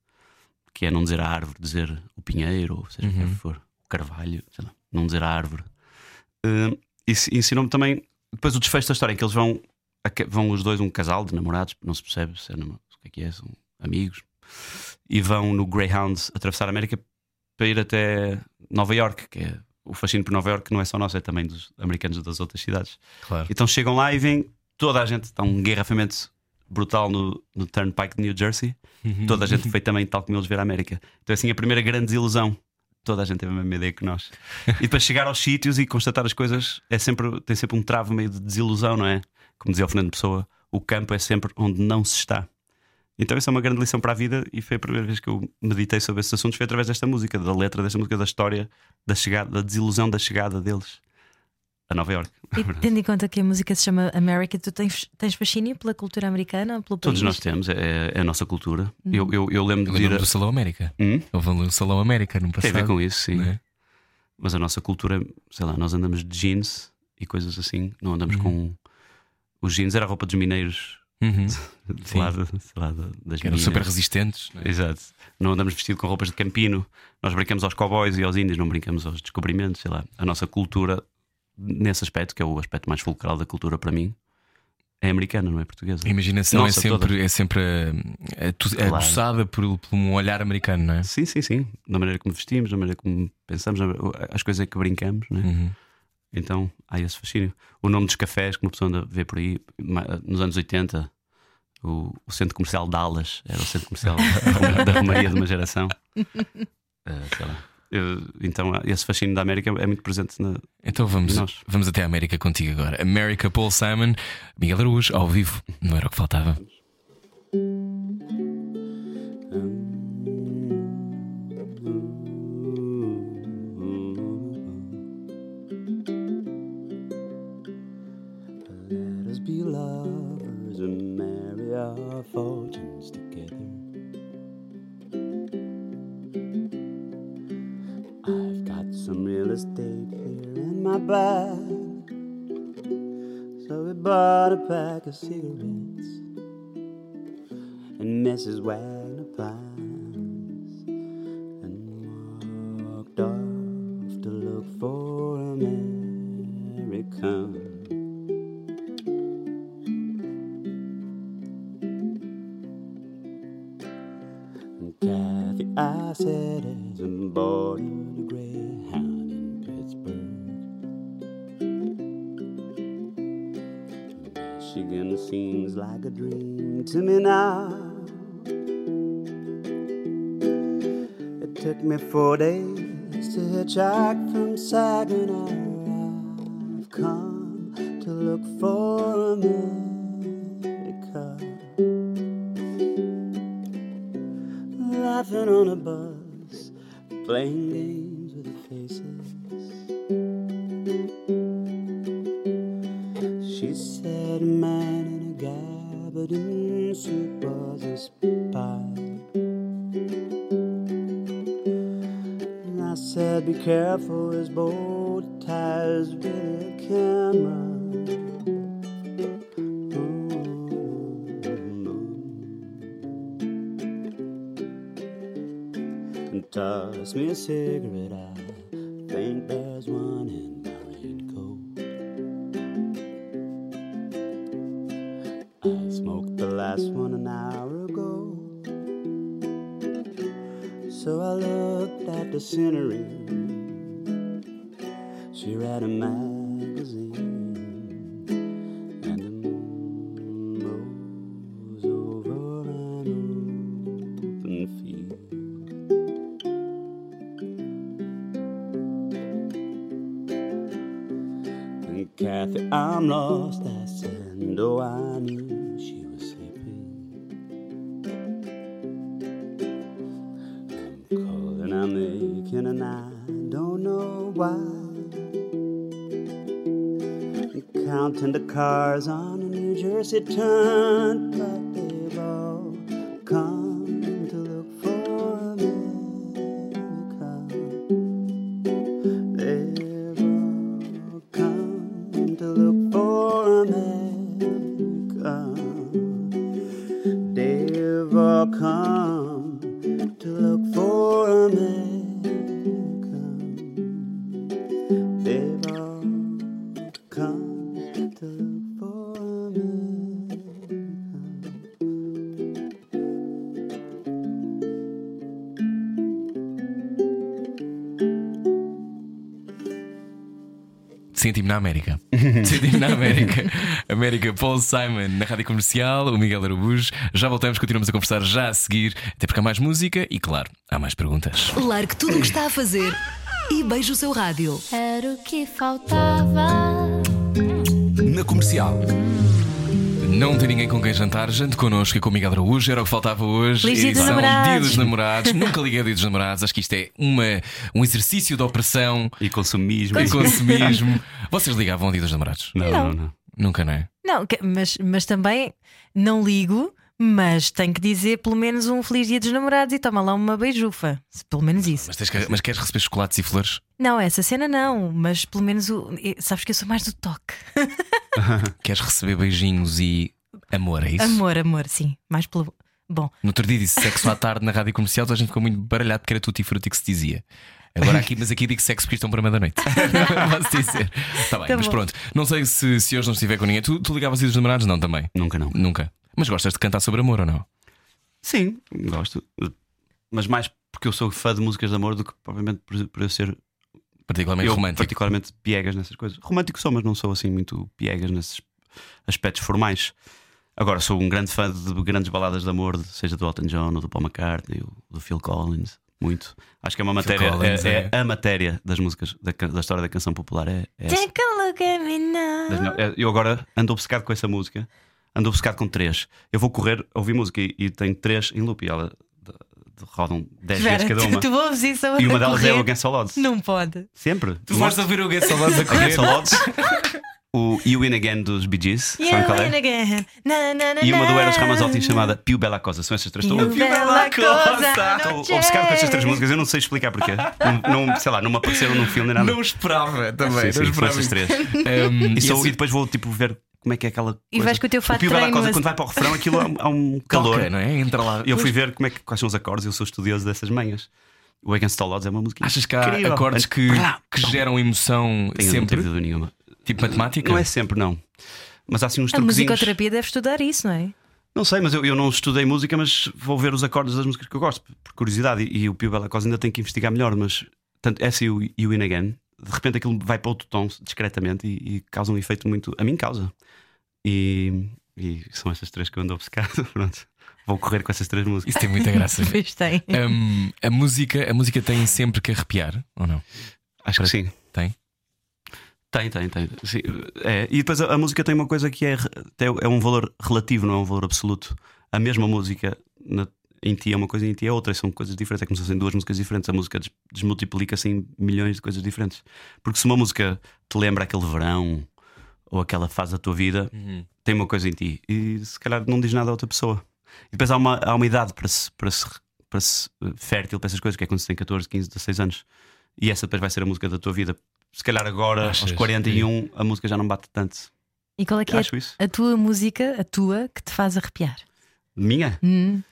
que é não dizer a árvore, dizer o pinheiro, ou seja o que for, o carvalho, lá, não dizer a árvore. Uh, e ensinou-me também depois o desfecho da história, em que eles vão, a vão os dois, um casal de namorados, não se percebe se é o que é que é, são amigos, e vão no Greyhound atravessar a América para ir até Nova York, que é o fascínio por Nova York não é só nosso, é também dos americanos das outras cidades. Claro. Então chegam lá e vêm toda a gente, está um engarrafamento brutal no, no Turnpike de New Jersey. Toda a gente foi também tal como eles ver a América. Então, assim, a primeira grande desilusão. Toda a gente teve a mesma ideia que nós. E depois chegar aos sítios e constatar as coisas é sempre, tem sempre um travo meio de desilusão, não é? Como dizia o Fernando Pessoa, o campo é sempre onde não se está. Então, isso é uma grande lição para a vida e foi a primeira vez que eu meditei sobre esses assuntos. Foi através desta música, da letra desta música, da história, da chegada, da desilusão da chegada deles a Nova York. E tendo em conta que a música se chama America, tu tens, tens fascínio pela cultura americana? Pelo Todos país? nós temos, é, é a nossa cultura. Eu, eu, eu lembro Eu de ir. lembro A... do Salão América. Hum? Houve um Salão América no passado. Tem a ver com isso, sim. é? Mas a nossa cultura, sei lá, nós andamos de jeans e coisas assim, não andamos com. Os jeans era a roupa dos mineiros Uhum. Sim. lá, das Que eram super resistentes. não é? Exato. Não andamos vestidos com roupas de campino. Nós brincamos aos cowboys e aos índios, não brincamos aos descobrimentos, sei lá. A nossa cultura, nesse aspecto, que é o aspecto mais fulcral da cultura para mim, é americana, não é portuguesa. A imaginação é Nossa, sempre, é sempre eh, é, é Claro. aguçada por, por um olhar americano, não é? Sim, sim, sim. Da maneira como vestimos, da maneira como pensamos, na- as coisas que brincamos, né? Uhum. Então há esse fascínio. O nome dos cafés que uma pessoa anda a ver por aí, nos anos 80, o, o centro comercial Dallas era o centro comercial da Roma- da Romaria de uma geração. Sei lá. Eu- então esse fascínio da América é muito presente na. Então vamos, vamos até a América contigo agora. América, Paul Simon, Miguel Araújo, ao vivo. Não era o que faltava. Fortunes together. I've got some real estate here in my bag. So we bought a pack of cigarettes and Mrs. Wagner to me now. It took me four days to hitchhike from Saginaw. I've come to look for America. Laughing on a bus, playing games with the faces. She said man was a spy. I said, Be careful, his bow ties with a camera. Toss me a cigarette. I Jersey Paul Simon, na rádio comercial, o Miguel Araújo. Já voltamos, continuamos a conversar já a seguir, até porque há mais música e, claro, há mais perguntas. Largue tudo o que está a fazer e beije o seu rádio. Era o que faltava. Na comercial. Não tem ninguém com quem jantar, jante connosco e com o Miguel Araújo, era o que faltava hoje. Feliz Dia dos Namorados. Dia dos Namorados. Nunca liguei a Dia dos Namorados, acho que isto é uma, um exercício de opressão E consumismo. e consumismo. Vocês ligavam ao Dia dos Namorados? Não, não, não. Nunca, não é? Não, mas, mas também não ligo, mas tenho que dizer pelo menos um feliz dia dos namorados e toma lá uma beijufa. Pelo menos isso. Mas, tens que- mas queres receber chocolates e flores? Não, essa cena não, mas pelo menos o. Sabes que eu sou mais do toque. Queres receber beijinhos e amor, é isso? Amor, amor, sim. Mais pelo. Bom, No outro dia disse sexo à tarde na rádio comercial, a gente ficou muito baralhado porque era tutti frutti que se dizia. Agora aqui, mas aqui digo sexo porque estão para meia da noite. Posso dizer. Tá bem, Tá mas pronto. Não sei se, se hoje não estiver com ninguém. Tu, tu ligavas a dos namorados? Não, também. Nunca não. Nunca. Mas gostas de cantar sobre amor ou não? Sim, gosto. Mas mais porque eu sou fã de músicas de amor do que provavelmente por, por eu ser Particularmente eu romântico. particularmente piegas nessas coisas. Romântico sou, mas não sou assim muito piegas nesses aspectos formais. Agora sou um grande fã de grandes baladas de amor, seja do Elton John ou do Paul McCartney ou do Phil Collins. Muito. Acho que é uma matéria, Collins, é, é. é a matéria das músicas, da, da história da canção popular. É, é take a look at me now. É- Eu agora ando obcecado com essa música, ando obcecado com três. Eu vou correr, ouvir música e, e tenho três em loop e ela de- de- rodam dez vezes cada uma. tu, tu ouves isso a E uma delas é correr? o Against All Odds. Não pode. Sempre. Tu vais ouvir o a Against correr. All Odds. o You Win Again dos Bee Gees. You qual é? win again. Na, na, na, E uma do Eros na. Ramazzotti chamada Più Bella Cosa. São essas três. Estou Più bella cosa, Estou non obcecado com estas três músicas. Eu não sei explicar porquê. Não, não- sei lá, não me apareceram num filme nem nada. Não esperava também. Sim, não sim, são esperava isso. três. Um, E, sou- e depois vou tipo ver como é que é aquela. E coisa. vais com o teu fato Bella treino, Cosa, mas- quando vai para o refrão, aquilo há um, há um calor. toca, não é? Entra lá. E eu fui ver como é que, quais são os acordes. Eu sou estudioso dessas manhas. O Against All Odds é uma música. Achas que há incrível. acordes que, que geram emoção Tenho, não sempre? tenho dúvida nenhuma. Tipo matemática? Não é sempre, não. Mas há assim uns A truquezinhos. musicoterapia deve estudar isso, não é? Não sei, mas eu, eu não estudei música, mas vou ver os acordes das músicas que eu gosto, por curiosidade. E, e o Pio Bella Cosa ainda tem que investigar melhor, mas tanto essa e o e o In Again, de repente aquilo vai para outro tom discretamente e, e causa um efeito muito. A mim causa. E, e são essas três que eu ando obcecado. Pronto. Vou correr com essas três músicas. Isso tem muita graça. Pois tem. Um, a, música, a música tem sempre que arrepiar, ou não? Acho que sim. Tem? Tem, tem. Sim, é. E depois a, a música tem uma coisa que é, é um valor relativo, não é um valor absoluto. A mesma música na- em ti é uma coisa em ti é outra, e são coisas diferentes. É como se fossem duas músicas diferentes. A música des- desmultiplica-se em milhões de coisas diferentes. Porque se uma música te lembra aquele verão ou aquela fase da tua vida, tem uma coisa em ti e se calhar não diz nada a outra pessoa. E depois há uma, há uma idade para se, para se, para se eh, fértil para essas coisas, que é quando se tem 14, 15, 16 anos. E essa depois vai ser a música da tua vida. Se calhar agora, Achas? aos 41, a música já não bate tanto. E qual é que é Acho isso. a tua música, a tua, que te faz arrepiar? Minha? Hum.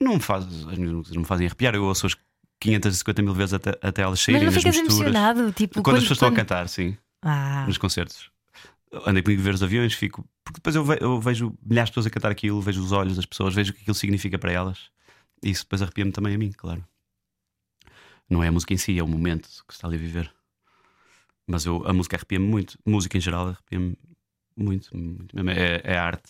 Não me faz, as minhas músicas não me fazem arrepiar. Eu ouço as 550 mil vezes até, até elas Mas saírem não nas ficas misturas. emocionado? Tipo, Quando, as pessoas estão a quando- cantar, sim, Ah, nos concertos. Andei comigo a ver os aviões, fico. Porque depois eu, ve- eu vejo milhares de pessoas a cantar aquilo, vejo os olhos das pessoas, vejo o que aquilo significa para elas. E isso depois arrepia-me também a mim, claro. Não é a música em si, é o momento que se está ali a viver. Mas eu, a música arrepia-me muito. Música em geral arrepia-me muito. muito mesmo. É, é a arte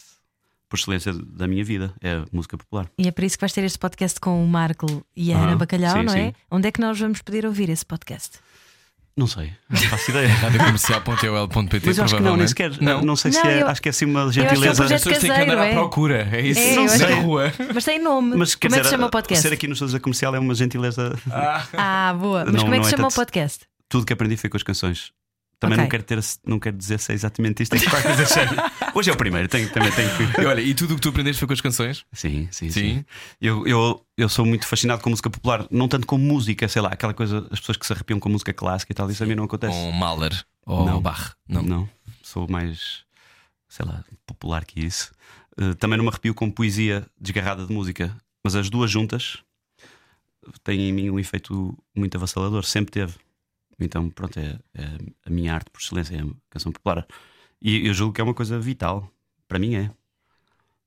por excelência da minha vida, é a música popular. e é por isso que vais ter este podcast com o Marco e a Aham, Ana Bacalhau, sim, não é? sim. Onde é que nós vamos poder ouvir esse podcast? Não sei, não faço ideia. Radiocomercial.ol.pt Mas acho que não, nem sequer. Não, não sei se Não, é. eu- Acho que é assim uma é gentileza. As pessoas têm que andar à é? procura. É isso. É, não sei. que- rua. Mas tem nome. Mas como é que dizer, se chama o podcast? ser aqui nos estúdios da comercial é uma gentileza. Ah, boa. Mas Não- como é que se é chama o podcast? Tudo que aprendi foi com as canções. Também Ok. não, quero ter, não quero dizer se é exatamente isto. É que qualquer coisa séria. Hoje é o primeiro, tenho, também tenho que. E olha, e tudo o que tu aprendeste foi com as canções? Sim, sim, Sim. sim. Eu, eu, eu sou muito fascinado com música popular, não tanto com música, sei lá, aquela coisa, as pessoas que se arrepiam com música clássica e tal, isso a mim não acontece. Com Mahler ou Não. Bach? Não. Não, sou mais, sei lá, popular que isso. Eh, também não me arrepio com poesia desgarrada de música, mas as duas juntas têm em mim um efeito muito avassalador, sempre teve. Então, pronto, é, é a minha arte por excelência, é a canção popular. E eu julgo que é uma coisa vital, para mim é.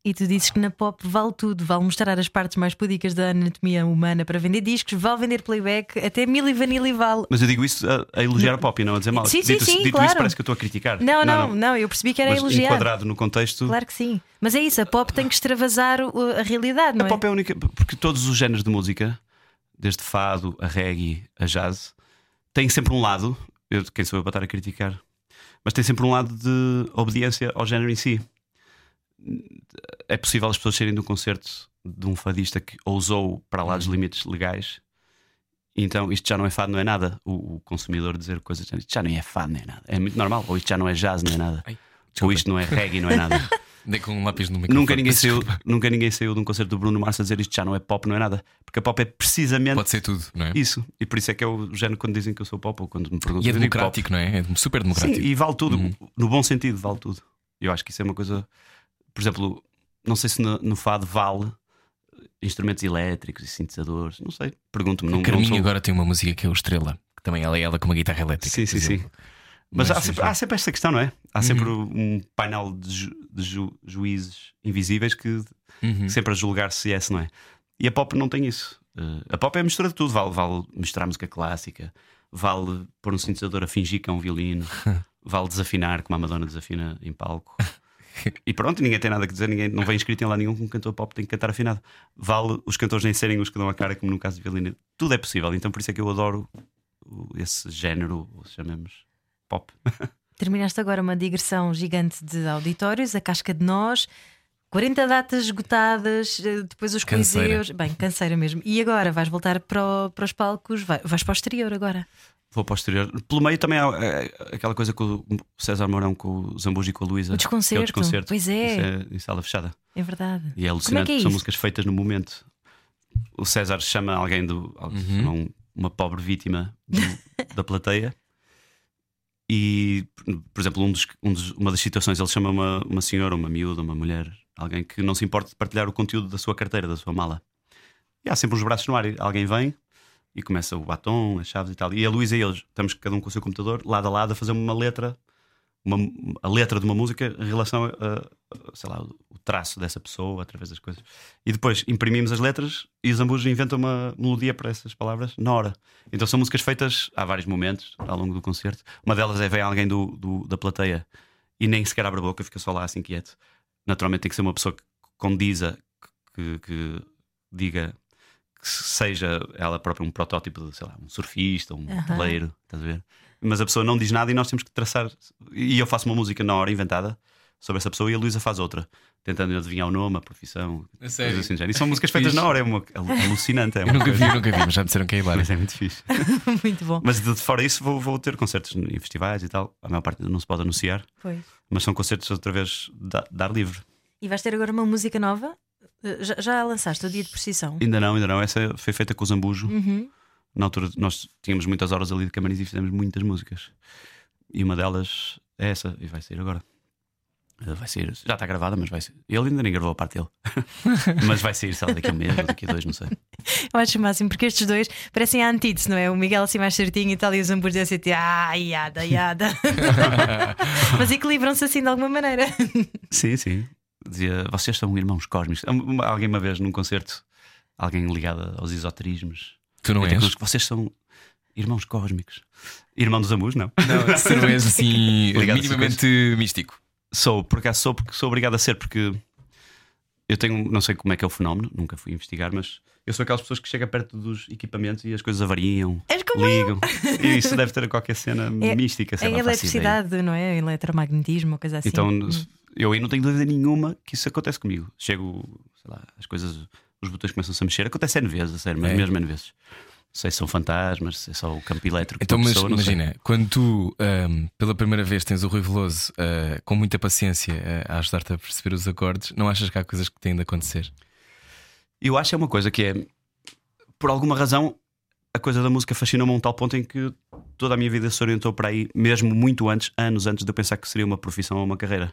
E tu dizes que na pop vale tudo, vale mostrar as partes mais púdicas da anatomia humana para vender discos, vale vender playback, até mil e vanilla vale. Mas eu digo isso a, a elogiar a pop e não a dizer mal. Sim, sim, dito sim, dito claro. isso, parece que eu estou a criticar. Não, não, não, eu percebi que era Mas elogiar. enquadrado no contexto, Claro que sim. Mas é isso, a pop tem que extravasar a realidade, não a é? pop é a única. Porque todos os géneros de música, desde fado, a reggae, a jazz, têm sempre um lado. Eu, quem sou eu para estar a criticar? Mas tem sempre um lado de obediência ao género em si. É possível as pessoas saírem de um concerto de um fadista que ousou para lá Uhum. dos limites legais. Então isto já não é fado, não é nada. O, o consumidor dizer coisas isto já não é fado, não é nada. É muito normal. Ou isto já não é jazz, não é nada. Ai, Ou isto não é reggae, não é nada. Dei com um lápis no microfone. Nunca ninguém, saiu, nunca ninguém saiu de um concerto do Bruno Mars a dizer isto já não é pop, não é nada. Porque a pop é precisamente Pode ser tudo, não é? isso. E por isso é que é o género quando dizem que eu sou pop ou quando me perguntam. E é democrático, não é? É super pop. Sim, democrático. e vale tudo. Uhum. No bom sentido, vale tudo. Eu acho que isso é uma coisa. Por exemplo, não sei se no, no fado vale instrumentos elétricos e sintetizadores. Não sei. Pergunto-me. Não, Carminho sou- agora tem uma música que é o Estrela, que também ela é ela com uma guitarra elétrica. Sim, sim, sim. Mas, Mas há, sempre, há sempre esta questão, não é? Há sempre Uhum. um painel de, ju- de ju- juízes invisíveis que Uhum. sempre a julgar se é, se não é. E a pop não tem isso. Eh, a pop é a mistura de tudo. Vale, vale misturar música clássica, vale pôr um sintetizador a fingir que é um violino, vale desafinar, como a Madonna desafina em palco. E pronto, ninguém tem nada a dizer, ninguém não vem escrito em lá nenhum que um cantor pop tem que cantar afinado. Vale os cantores nem serem os que dão a cara, como no caso de violino. Tudo é possível, então por isso é que eu adoro esse género, chamemos pop. Terminaste agora uma digressão gigante de auditórios, a casca de nós. 40 datas esgotadas, eh, depois os Canseira. coliseus. Bem, canseira mesmo. E agora vais voltar para, o- para os palcos, vai- vais para o exterior agora. Vou para o exterior. Pelo meio também há eh, aquela coisa com o César Mourão, com o Zambujo e com a Luísa. O que é desconcerto. o desconcerto. Pois é. Isso é em sala fechada. É verdade. E é alucinante, que é são músicas feitas no momento. O César chama alguém do. chama um- uma pobre vítima do- da plateia. E, por exemplo, um dos- um dos- uma das situações, ele chama uma, uma senhora, uma miúda, uma mulher, alguém que não se importa de partilhar o conteúdo da sua carteira, da sua mala. E há sempre uns braços no ar. Alguém vem e começa o batom, as chaves e tal. E a Luísa e eu estamos cada um com o seu computador, lado a lado, a fazer uma letra, uma, a letra de uma música em relação a, a- sei lá, o traço dessa pessoa através das coisas. E depois imprimimos as letras e os Zambujo inventam uma melodia para essas palavras na hora. Então são músicas feitas há vários momentos ao longo do concerto. Uma delas é vem alguém do, do- da plateia e nem sequer abre a boca, fica só lá assim quieto. Naturalmente tem que ser uma pessoa que condiza, que, que diga que seja ela própria um protótipo de, sei lá, um surfista, um Aham. peleiro, estás a ver? Mas a pessoa não diz nada e nós temos que traçar. E eu faço uma música na hora inventada sobre essa pessoa e a Luísa faz outra, tentando adivinhar o nome, a profissão, A sério? coisas assim. E são músicas feitas na hora, é uma, é alucinante. É Eu uma nunca vi, coisa- eu nunca vi, mas já me disseram que é hilário. Mas é muito fixe. Muito bom. Mas de fora isso, vou, vou ter concertos em festivais e tal. A maior parte não se pode anunciar, Pois. mas são concertos outra vez de ar livre. E vais ter agora uma música nova? Eh, Já, já a lançaste o dia de precisão? Ainda não, ainda não. Essa foi feita com o Zambujo. Uhum. Na altura, nós tínhamos muitas horas ali de camarim e fizemos muitas músicas. E uma delas é essa, e vai sair agora. Eh, Vai sair, já está gravada, mas vai ser. Ele ainda nem gravou a parte dele. mas vai sair, sei lá, daqui a um mês ou daqui a dois, não sei. Eu acho o máximo, porque estes dois parecem a antítese, não é? O Miguel assim mais certinho e tal, e os hambúrgueres assim, tipo, ah, iada, iada. Mas equilibram-se assim de alguma maneira. Sim, sim. Dizia, vocês são irmãos cósmicos. Alguém uma vez num concerto, alguém ligado aos esoterismos. Tu não és? Vocês são irmãos cósmicos. Irmão dos Amus, não. Não, se não és assim minimamente místico. Sou, por acaso sou porque sou obrigado a ser, porque eu tenho, não sei como é que é o fenómeno, nunca fui investigar, mas eu sou aquelas pessoas que chegam perto dos equipamentos e as coisas avariam, ligam. e isso deve ter qualquer cena É- mística, sei Em lá, eletricidade, não é? Eletromagnetismo, coisa assim. Então, Hum. Eu aí não tenho dúvida nenhuma que isso acontece comigo. Chego, sei lá, as coisas, os botões começam-se a mexer. Acontece N vezes, a sério, mas É. mesmo N vezes. Não sei se são fantasmas, se é só o campo elétrico. Então, mas pessoa, não sei. imagina, quando tu ahm, pela primeira vez tens o Rui Veloso ah, com muita paciência ah, a ajudar-te a perceber os acordes, não achas que há coisas que têm de acontecer? Eu acho que é uma coisa que é, por alguma razão, a coisa da música fascinou-me a um tal ponto em que toda a minha vida se orientou para aí, mesmo muito antes, anos antes de eu pensar que seria uma profissão ou uma carreira.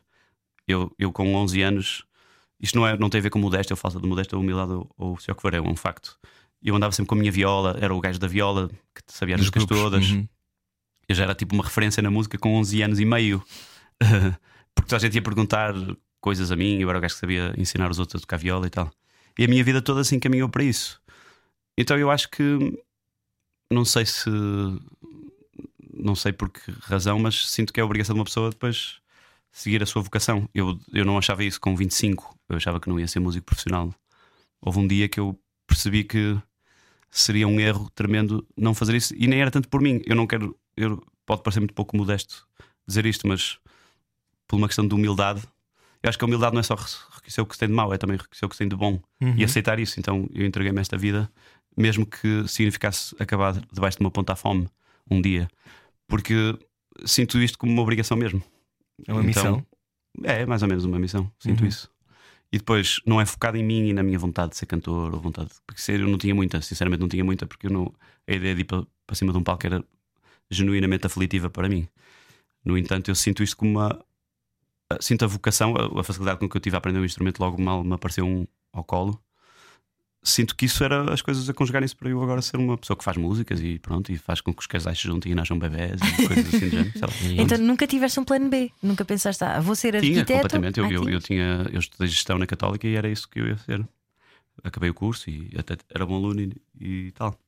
Eu, eu com 11 anos, isto não, é, não tem a ver com modéstia ou falta de modéstia ou humildade ou, ou se o que for, é um facto. Eu andava sempre com a minha viola, era o gajo da viola que sabia as Dos músicas grupos? todas. Uhum. Eu já era tipo uma referência na música com 11 anos e meio. Porque toda a gente ia perguntar coisas a mim, eu era o gajo que sabia ensinar os outros a tocar viola e tal. E a minha vida toda se encaminhou para isso. Então eu acho que não sei se não sei por que razão, mas sinto que é a obrigação de uma pessoa depois seguir a sua vocação. Eu, eu não achava isso com 25, eu achava que não ia ser músico profissional. Houve um dia que eu percebi que seria um erro tremendo não fazer isso, e nem era tanto por mim. Eu não quero, eu, pode parecer muito pouco modesto dizer isto, mas por uma questão de humildade, eu acho que a humildade não é só reconhecer o que se tem de mau, é também reconhecer o que se tem de bom Uhum. e aceitar isso. Então eu entreguei-me a esta vida, mesmo que significasse acabar debaixo de uma ponta à fome um dia, porque sinto isto como uma obrigação mesmo. É uma Então, missão. É, mais ou menos uma missão, sinto Uhum. isso. E depois não é focado em mim e na minha vontade de ser cantor ou vontade. Porque ser eu não tinha muita, sinceramente não tinha muita, porque não, a ideia de ir para, para cima de um palco era genuinamente aflitiva para mim. No entanto, eu sinto isto como uma. Sinto a vocação, a, a facilidade com que eu tive a aprender um instrumento, logo mal me apareceu um ao colo. Sinto que isso era as coisas a conjugarem-se para eu agora ser uma pessoa que faz músicas e pronto, e faz com que os casais se juntem e nasçam bebés e coisas assim do género. lá. Então nunca tiveste um plano B? Nunca pensaste, ah, vou ser Tinha, arquiteto? completamente. Eu, Ah, eu, eu, tinhas? tinha, eu estudei gestão na Católica e era isso que eu ia ser. Acabei o curso e até era bom aluno e, e tal.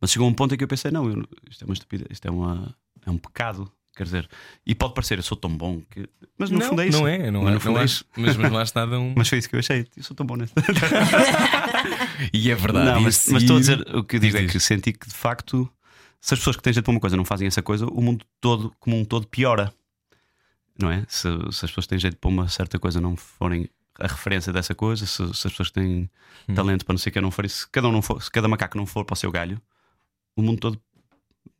Mas chegou um ponto em que eu pensei: não, eu- isto é uma estupidez, isto é, uma, é um pecado. Quer dizer, e pode parecer, eu sou tão bom que. Mas no não, fundo é isso. não é, não, Mas é, no fundo não é isso. mas, mas não acho nada um. Mas foi isso que eu achei. Eu sou tão bom neste. E é verdade. Não, mas, mas estou a dizer, o que eu digo é que senti que de facto, se as pessoas que têm jeito para uma coisa não fazem essa coisa, o mundo todo, como um todo, piora. Não é? Se, se as pessoas que têm jeito para uma certa coisa não forem a referência dessa coisa, se, se as pessoas que têm Hum. talento para não sei o que não forem, se cada, um não for, se cada macaco não for para o seu galho, o mundo todo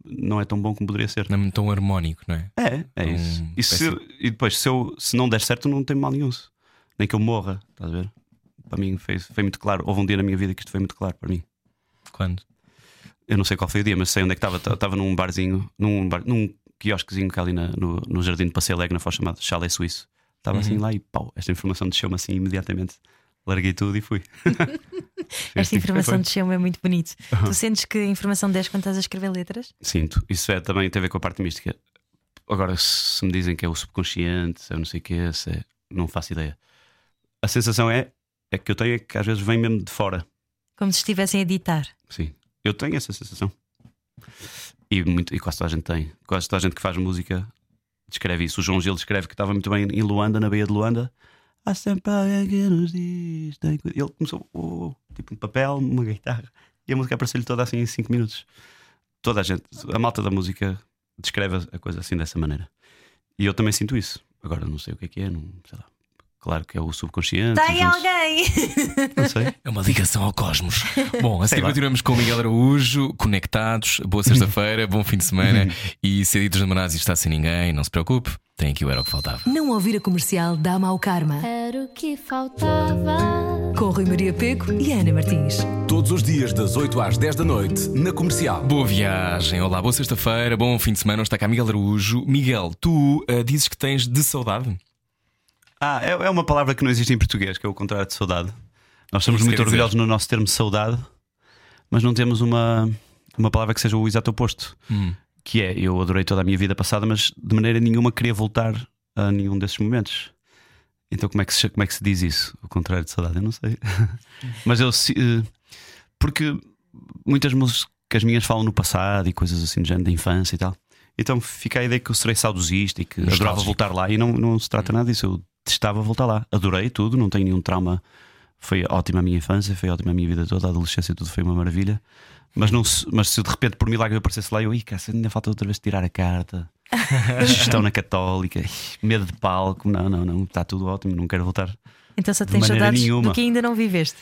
não é tão bom como poderia ser. Não é tão harmónico, não é? É, é Um isso. E, se- e depois, se, eu, se não der certo, não tem mal nenhum. Nem que eu morra, estás a ver? Para mim foi, foi muito claro. Houve um dia na minha vida que isto foi muito claro para mim. Quando? Eu não sei qual foi o dia, mas sei onde é que estava. Estava num barzinho, num, bar, num quiosquezinho que ali na- no, no jardim de Passeio Alegre, na Foz chamado Chalet Suíço. Estava assim Uhum. lá e pau, esta informação desceu-me assim imediatamente. Larguei tudo e fui. Esta informação Foi. de chão é muito bonito. Tu sentes que a informação desce quando estás a escrever letras? Sinto. Isso é, também tem a ver com a parte mística. Agora, se me dizem que é o subconsciente, se é não sei o que, se é, não faço ideia. A sensação é, é que eu tenho é que às vezes vem mesmo de fora. Como se estivessem a editar. Sim, eu tenho essa sensação. E, muito, e quase toda a gente tem. Quase toda a gente que faz música descreve isso. O João Gil descreve que estava muito bem em Luanda, na Baía de Luanda. Há sempre alguém que nos diz. tem cuidado." Ele começou, oh, tipo um papel, uma guitarra. E a música apareceu-lhe toda assim em 5 minutos. Toda a gente, a malta da música descreve a coisa assim dessa maneira. E eu também sinto isso. Agora não sei o que é que é, não sei lá. Claro que é o subconsciente. Tem juntos- alguém! Não sei. É uma ligação ao cosmos. Bom, a seguir lá. continuamos com o Miguel Araújo, conectados. Boa sexta-feira, bom fim de semana. e se a Ditos de Manazzi está sem ninguém, não se preocupe, tem aqui o Era o que Faltava. Não ouvir a comercial dá mau karma. Era o que faltava. Com Rui Maria Peco e Ana Martins. Todos os dias das 8 às 10 da noite na comercial. Boa viagem, olá, boa sexta-feira, bom fim de semana. Está cá Miguel Araújo. Miguel, tu ah, dizes que tens de saudade? Ah, é, é uma palavra que não existe em português, que é o contrário de saudade. Nós Isso muito quer dizer? orgulhosos no nosso termo saudade, mas não temos uma, uma palavra que seja o exato oposto. Hum. Que é, eu adorei toda a minha vida passada, mas de maneira nenhuma queria voltar a nenhum desses momentos. Então, como é que se, como é que se diz isso? O contrário de saudade, eu não sei. mas eu. se- eh, Porque muitas músicas minhas falam no passado e coisas assim, de género da infância e tal. Então fica a ideia que eu serei saudosista e que adorava voltar lá e não, não se trata nada disso. Eu detestava voltar lá. Adorei tudo, não tenho nenhum trauma. Foi ótima a minha infância, foi ótima a minha vida toda, a adolescência, tudo foi uma maravilha. Mas, não se, mas se de repente por milagre eu aparecesse lá, eu, ih, cara, ainda falta outra vez tirar a carta. Gestão na Católica, medo de palco. Não, não, não, está tudo ótimo, não quero voltar. Então só tens saudades nenhuma. do que ainda não viveste.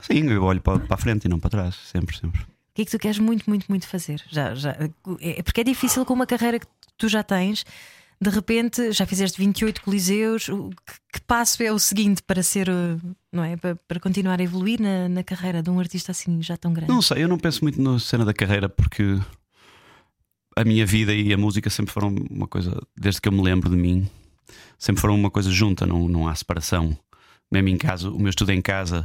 Sim, eu olho para, para a frente e não para trás, sempre, sempre. O que é que tu queres muito, muito, muito fazer? Já, já, é porque é difícil com uma carreira que tu já tens. De repente já fizeste 28 coliseus. Que, que passo é o seguinte para ser, uh, não é? Para, para continuar a evoluir na, na carreira de um artista assim já tão grande? Não sei, eu não penso muito na cena da carreira porque a minha vida e a música sempre foram uma coisa, desde que eu me lembro de mim, sempre foram uma coisa junta, não, não há separação. Mesmo em casa, o meu estudo é em casa,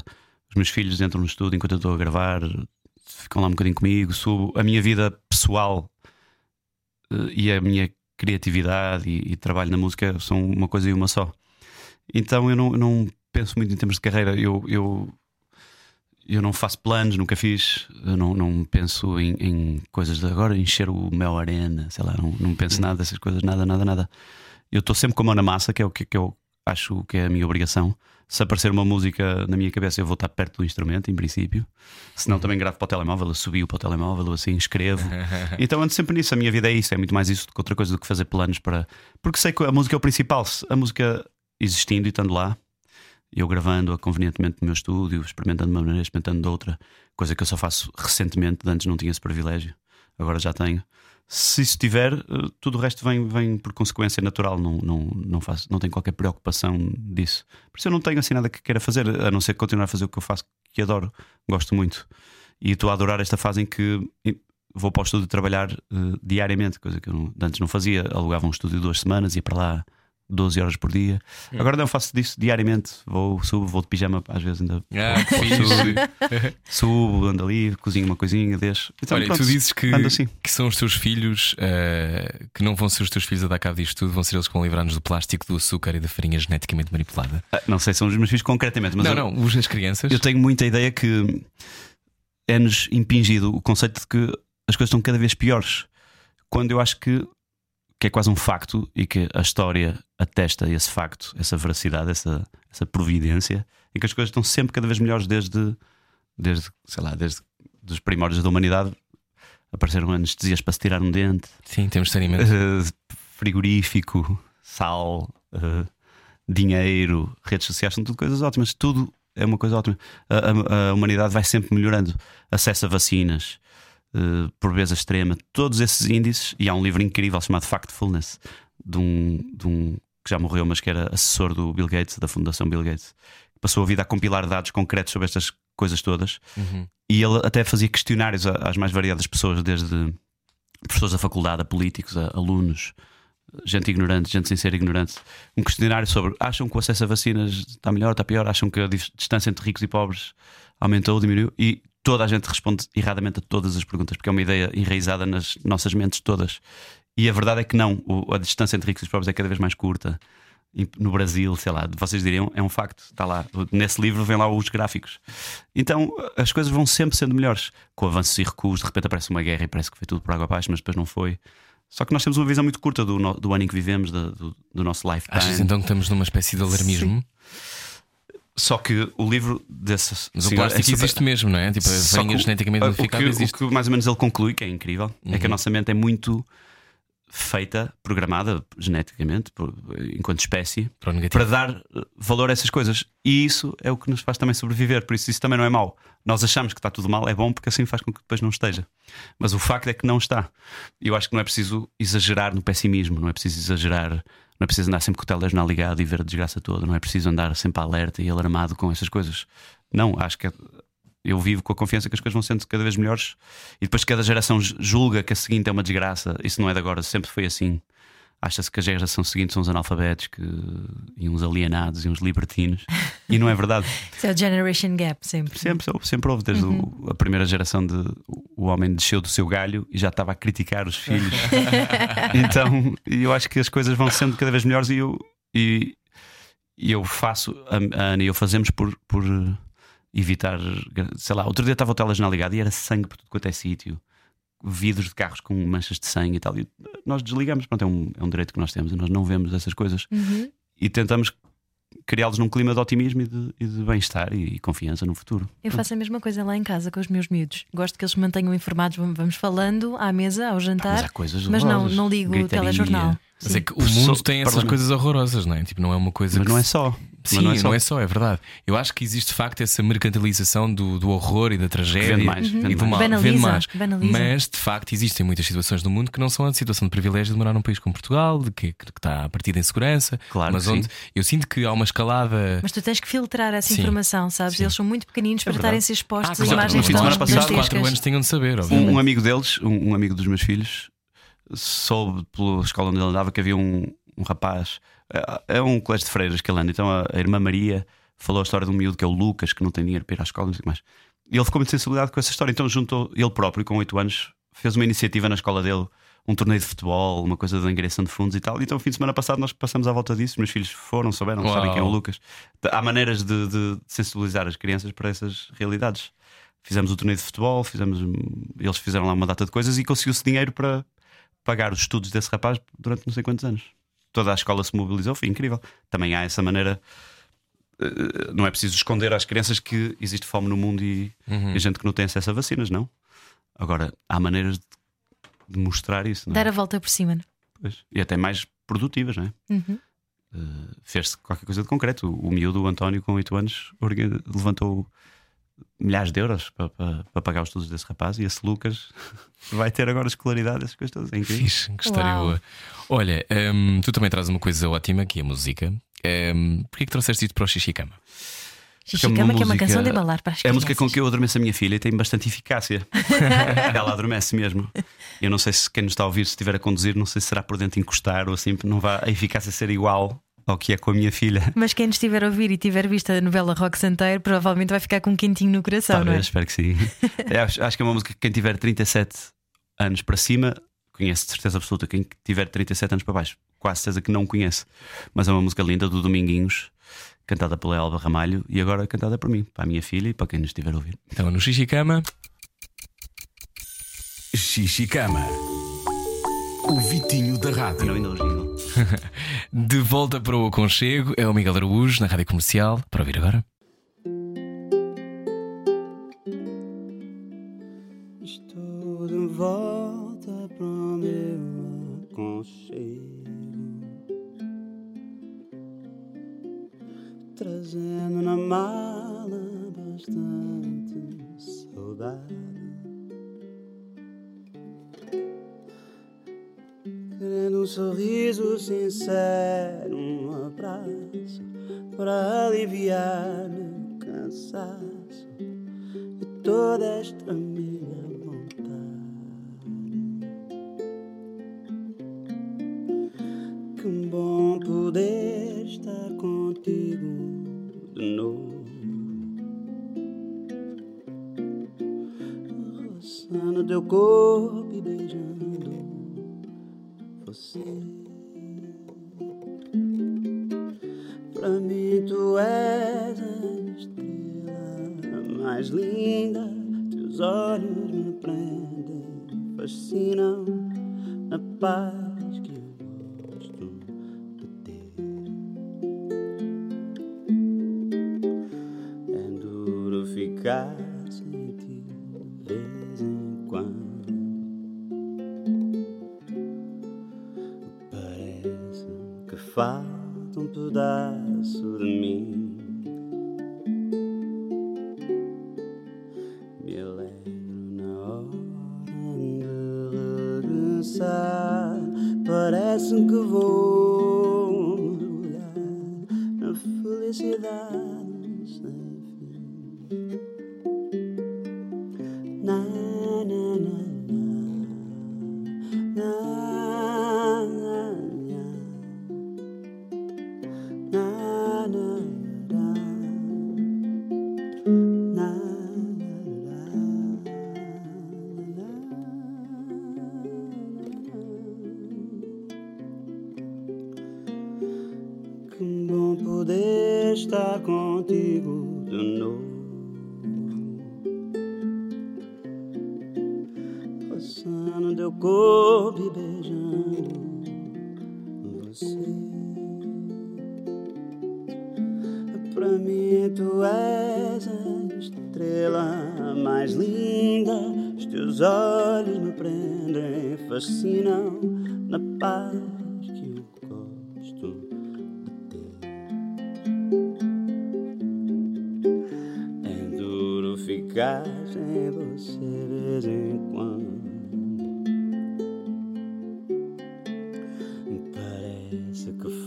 os meus filhos entram no estudo enquanto eu estou a gravar, ficam lá um bocadinho comigo, subo. A minha vida pessoal eh, e a minha criatividade e, e trabalho na música são uma coisa e uma só. Então eu não, eu não penso muito em termos de carreira. Eu, eu, eu não faço planos, nunca fiz. Eu não, não penso em, em coisas de agora encher o Mel Arena, sei lá, não, não penso nada dessas coisas, nada, nada, nada. Eu estou sempre com a mão na massa, que é o que, que eu acho que é a minha obrigação. Se aparecer uma música na minha cabeça, eu vou estar perto do instrumento, em princípio. Se não, também gravo para o telemóvel, eu subi para o telemóvel, assim, escrevo. Então ando sempre nisso. A minha vida é isso, é muito mais isso do que outra coisa do que fazer planos para. Porque sei que a música é o principal. Se A música existindo e estando lá, eu gravando-a convenientemente no meu estúdio, experimentando de uma maneira, experimentando de outra, coisa que eu só faço recentemente, de antes não tinha esse privilégio, agora já tenho. Se isso tiver, eh, tudo o resto vem, vem por consequência natural, não, não, não, faço, não tenho qualquer preocupação disso. Por isso eu não tenho assim nada que queira fazer, a não ser continuar a fazer o que eu faço, que adoro, gosto muito. E estou a adorar esta fase em que vou para o estúdio trabalhar eh, diariamente, coisa que eu não- antes não fazia. Alugava um estúdio duas semanas, ia para lá 12 horas por dia. Agora não faço disso diariamente. Vou, subo, vou de pijama, às vezes ainda Ah, fixe. subo, ando ali, cozinho uma coisinha, deixo. Então, Olha, pronto, tu dizes que, assim. que são os teus filhos eh, que não vão ser os teus filhos a dar cabo disto tudo, vão ser eles que vão livrar-nos do plástico, do açúcar e da farinha geneticamente manipulada. Ah, Não sei se são os meus filhos concretamente, mas não, eu, não, os as crianças. eu tenho muita ideia que é-nos impingido o conceito de que as coisas estão cada vez piores. Quando eu acho que, que é quase um facto e que a história atesta esse facto, essa veracidade, essa, essa providência, em que as coisas estão sempre cada vez melhores desde, desde sei lá, desde os primórdios da humanidade. Apareceram anestesias para se tirar um dente, Sim, temos saneamento. Uh, frigorífico, sal, uh, dinheiro, redes sociais, são tudo coisas ótimas. Tudo é uma coisa ótima. A, a- a humanidade vai sempre melhorando. Acesso a vacinas, uh, pobreza extrema, todos esses índices. E há um livro incrível chamado Factfulness, de um, de um que já morreu, mas que era assessor do Bill Gates, da Fundação Bill Gates. Passou a vida a compilar dados concretos sobre estas coisas todas. Uhum. E ele até fazia questionários às mais variadas pessoas, desde professores da faculdade, a políticos, a alunos, gente ignorante, gente sem ser ignorante. Um questionário sobre acham que o acesso a vacinas está melhor, está pior, acham que a dis- distância entre ricos e pobres aumentou, diminuiu. E toda a gente responde erradamente a todas as perguntas, porque é uma ideia enraizada nas nossas mentes todas. E a verdade é que não, o- a distância entre ricos e pobres é cada vez mais curta. No Brasil, sei lá, vocês diriam, é um facto, está lá. Nesse livro vem lá os gráficos. Então as coisas vão sempre sendo melhores. Com avanços e recuos, de repente aparece uma guerra e parece que foi tudo por água abaixo, mas depois não foi. Só que nós temos uma visão muito curta do, do ano em que vivemos, do, do nosso lifetime. Achas então que estamos numa espécie de alarmismo? Só que o livro desse Mas o é plástico super- existe mesmo, não é? Tipo, Só farinha que o- geneticamente o modificada que, o que mais ou menos ele conclui, que é incrível, é que a Uhum. nossa mente é muito feita, programada geneticamente, por- enquanto espécie, Para o para dar valor a essas coisas. E isso é o que nos faz também sobreviver. Por isso, isso também não é mau. Nós achamos que está tudo mal, é bom porque assim faz com que depois não esteja. Mas o facto é que não está. Eu acho que não é preciso exagerar no pessimismo, não é preciso exagerar, não é preciso andar sempre com o telejornal ligado e ver a desgraça toda, não é preciso andar sempre alerta e alarmado com essas coisas. Não, acho que é- eu vivo com a confiança que as coisas vão sendo cada vez melhores e depois cada geração julga que a seguinte é uma desgraça. Isso não é de agora, sempre foi assim. Acha-se que a geração seguinte são os analfabetos que... e uns alienados e uns libertinos. E não é verdade. Isso é o Generation Gap, sempre. Sempre, sempre houve, desde o- a primeira geração de o homem desceu do seu galho e já estava a criticar os filhos. então, eu acho que as coisas vão sendo cada vez melhores e eu, e, e eu faço, a, a Ana e eu fazemos por, por evitar, sei lá, outro dia estava o telejornal ligado e era sangue por tudo quanto é sítio. Vidros de carros com manchas de sangue e tal. E nós desligamos, pronto, é um, é um direito que nós temos e nós não vemos essas coisas. Uhum. e tentamos criá-los num clima de otimismo e de, e de bem-estar e, e confiança no futuro. Eu faço a mesma coisa lá em casa com os meus miúdos. Gosto que eles se mantenham informados. Vamos- falando à mesa, ao jantar. Mas há coisas mas não, não ligo o Gritaria. telejornal. Mas Sim. é que o mundo tem essas coisas horrorosas, não é? Tipo, não é uma coisa Mas que não é se- só. Sim, Mas não é só. é verdade. Eu acho que existe de facto essa mercantilização do, do horror e da tragédia Vende mais, e vende do mais. mal. Banaliza, Vende mais. banaliza. Mas de facto existem muitas situações no mundo que não são a situação de privilégio de morar num país como Portugal, de que, que está a partir em segurança, Claro mas onde sim. eu sinto que há uma escalada. Mas tu tens que filtrar essa Sim. informação, sabes? Sim. Eles são muito pequeninos para estarem a ser expostos Ah, a imagens tão semana passado, quatro 4 anos tinham de saber, Um, um amigo deles, um, um amigo dos meus filhos, soube pela escola onde ele andava que havia um, um rapaz, é, é um colégio de freiras que ele anda, então a, a irmã Maria falou a história de um miúdo que é o Lucas, que não tem dinheiro para ir à escola, não sei mais. E ele ficou muito sensibilidade com essa história, então juntou ele próprio, com 8 anos, fez uma iniciativa na escola dele, um torneio de futebol, uma coisa de angariação de fundos e tal. Então, o fim de semana passado, nós passamos à volta disso. Meus filhos foram, souberam, Uau. sabem quem é o Lucas. Há maneiras de, de sensibilizar as crianças para essas realidades. Fizemos o torneio de futebol, fizemos, eles fizeram lá uma data de coisas e conseguiu-se dinheiro para pagar os estudos desse rapaz durante não sei quantos anos. Toda a escola se mobilizou, foi incrível. Também há essa maneira. eh, Não é preciso esconder às crianças que existe fome no mundo e, Uhum. e gente que não tem acesso a vacinas, não. Agora, há maneiras de, mostrar isso. Não é? Dar a volta por cima. Pois. E até mais produtivas, não é? Uhum. Uh, Fez-se qualquer coisa de concreto. O, o miúdo, o António, com 8 anos, levantou milhares de euros para, para, para pagar os estudos desse rapaz e esse Lucas vai ter agora escolaridade, essas coisas todas. É incrível. Fixe, que história boa. Olha, hum, tu também trazes uma coisa ótima que é a música. Hum, Porquê que trouxeste isto para o Xixicama? Xixi uma Cama, que é uma música- canção de embalar para as É a música com que eu adormeço a minha filha e tem bastante eficácia. Ela adormece mesmo. Eu não sei se quem nos está a ouvir, se estiver a conduzir, não sei se será por dentro encostar ou assim, não vai a eficácia ser igual ao que é com a minha filha. Mas quem nos estiver a ouvir e tiver visto a novela Rock Santeiro, provavelmente vai ficar com um quentinho no coração, Talvez, não é? espero que sim. É, acho, acho que é uma música que quem tiver 37 anos para cima conhece de certeza absoluta. Quem tiver 37 anos para baixo, quase certeza que não conhece. Mas é uma música linda do Dominguinhos, cantada pela Elba Ramalho e agora cantada por mim, para a minha filha e para quem nos estiver a ouvir. Então, no Xixicama, Xixicama. O Vitinho da Rádio. não ainda o jingle. de volta para o aconchego, é o Miguel Araújo na rádio comercial. Para ouvir agora. Estou de volta para o meu aconchego Trazendo na mala bastante saudade um sorriso sincero, um abraço Para aliviar meu cansaço de toda esta minha vontade. Que bom poder estar contigo de novo, roçando teu corpo prendem, fascinam na paz Passando teu corpo beijando você. tu és a estrela mais linda. Os teus olhos me prendem, fascinam na paz. É ficar sem você de vez em quando.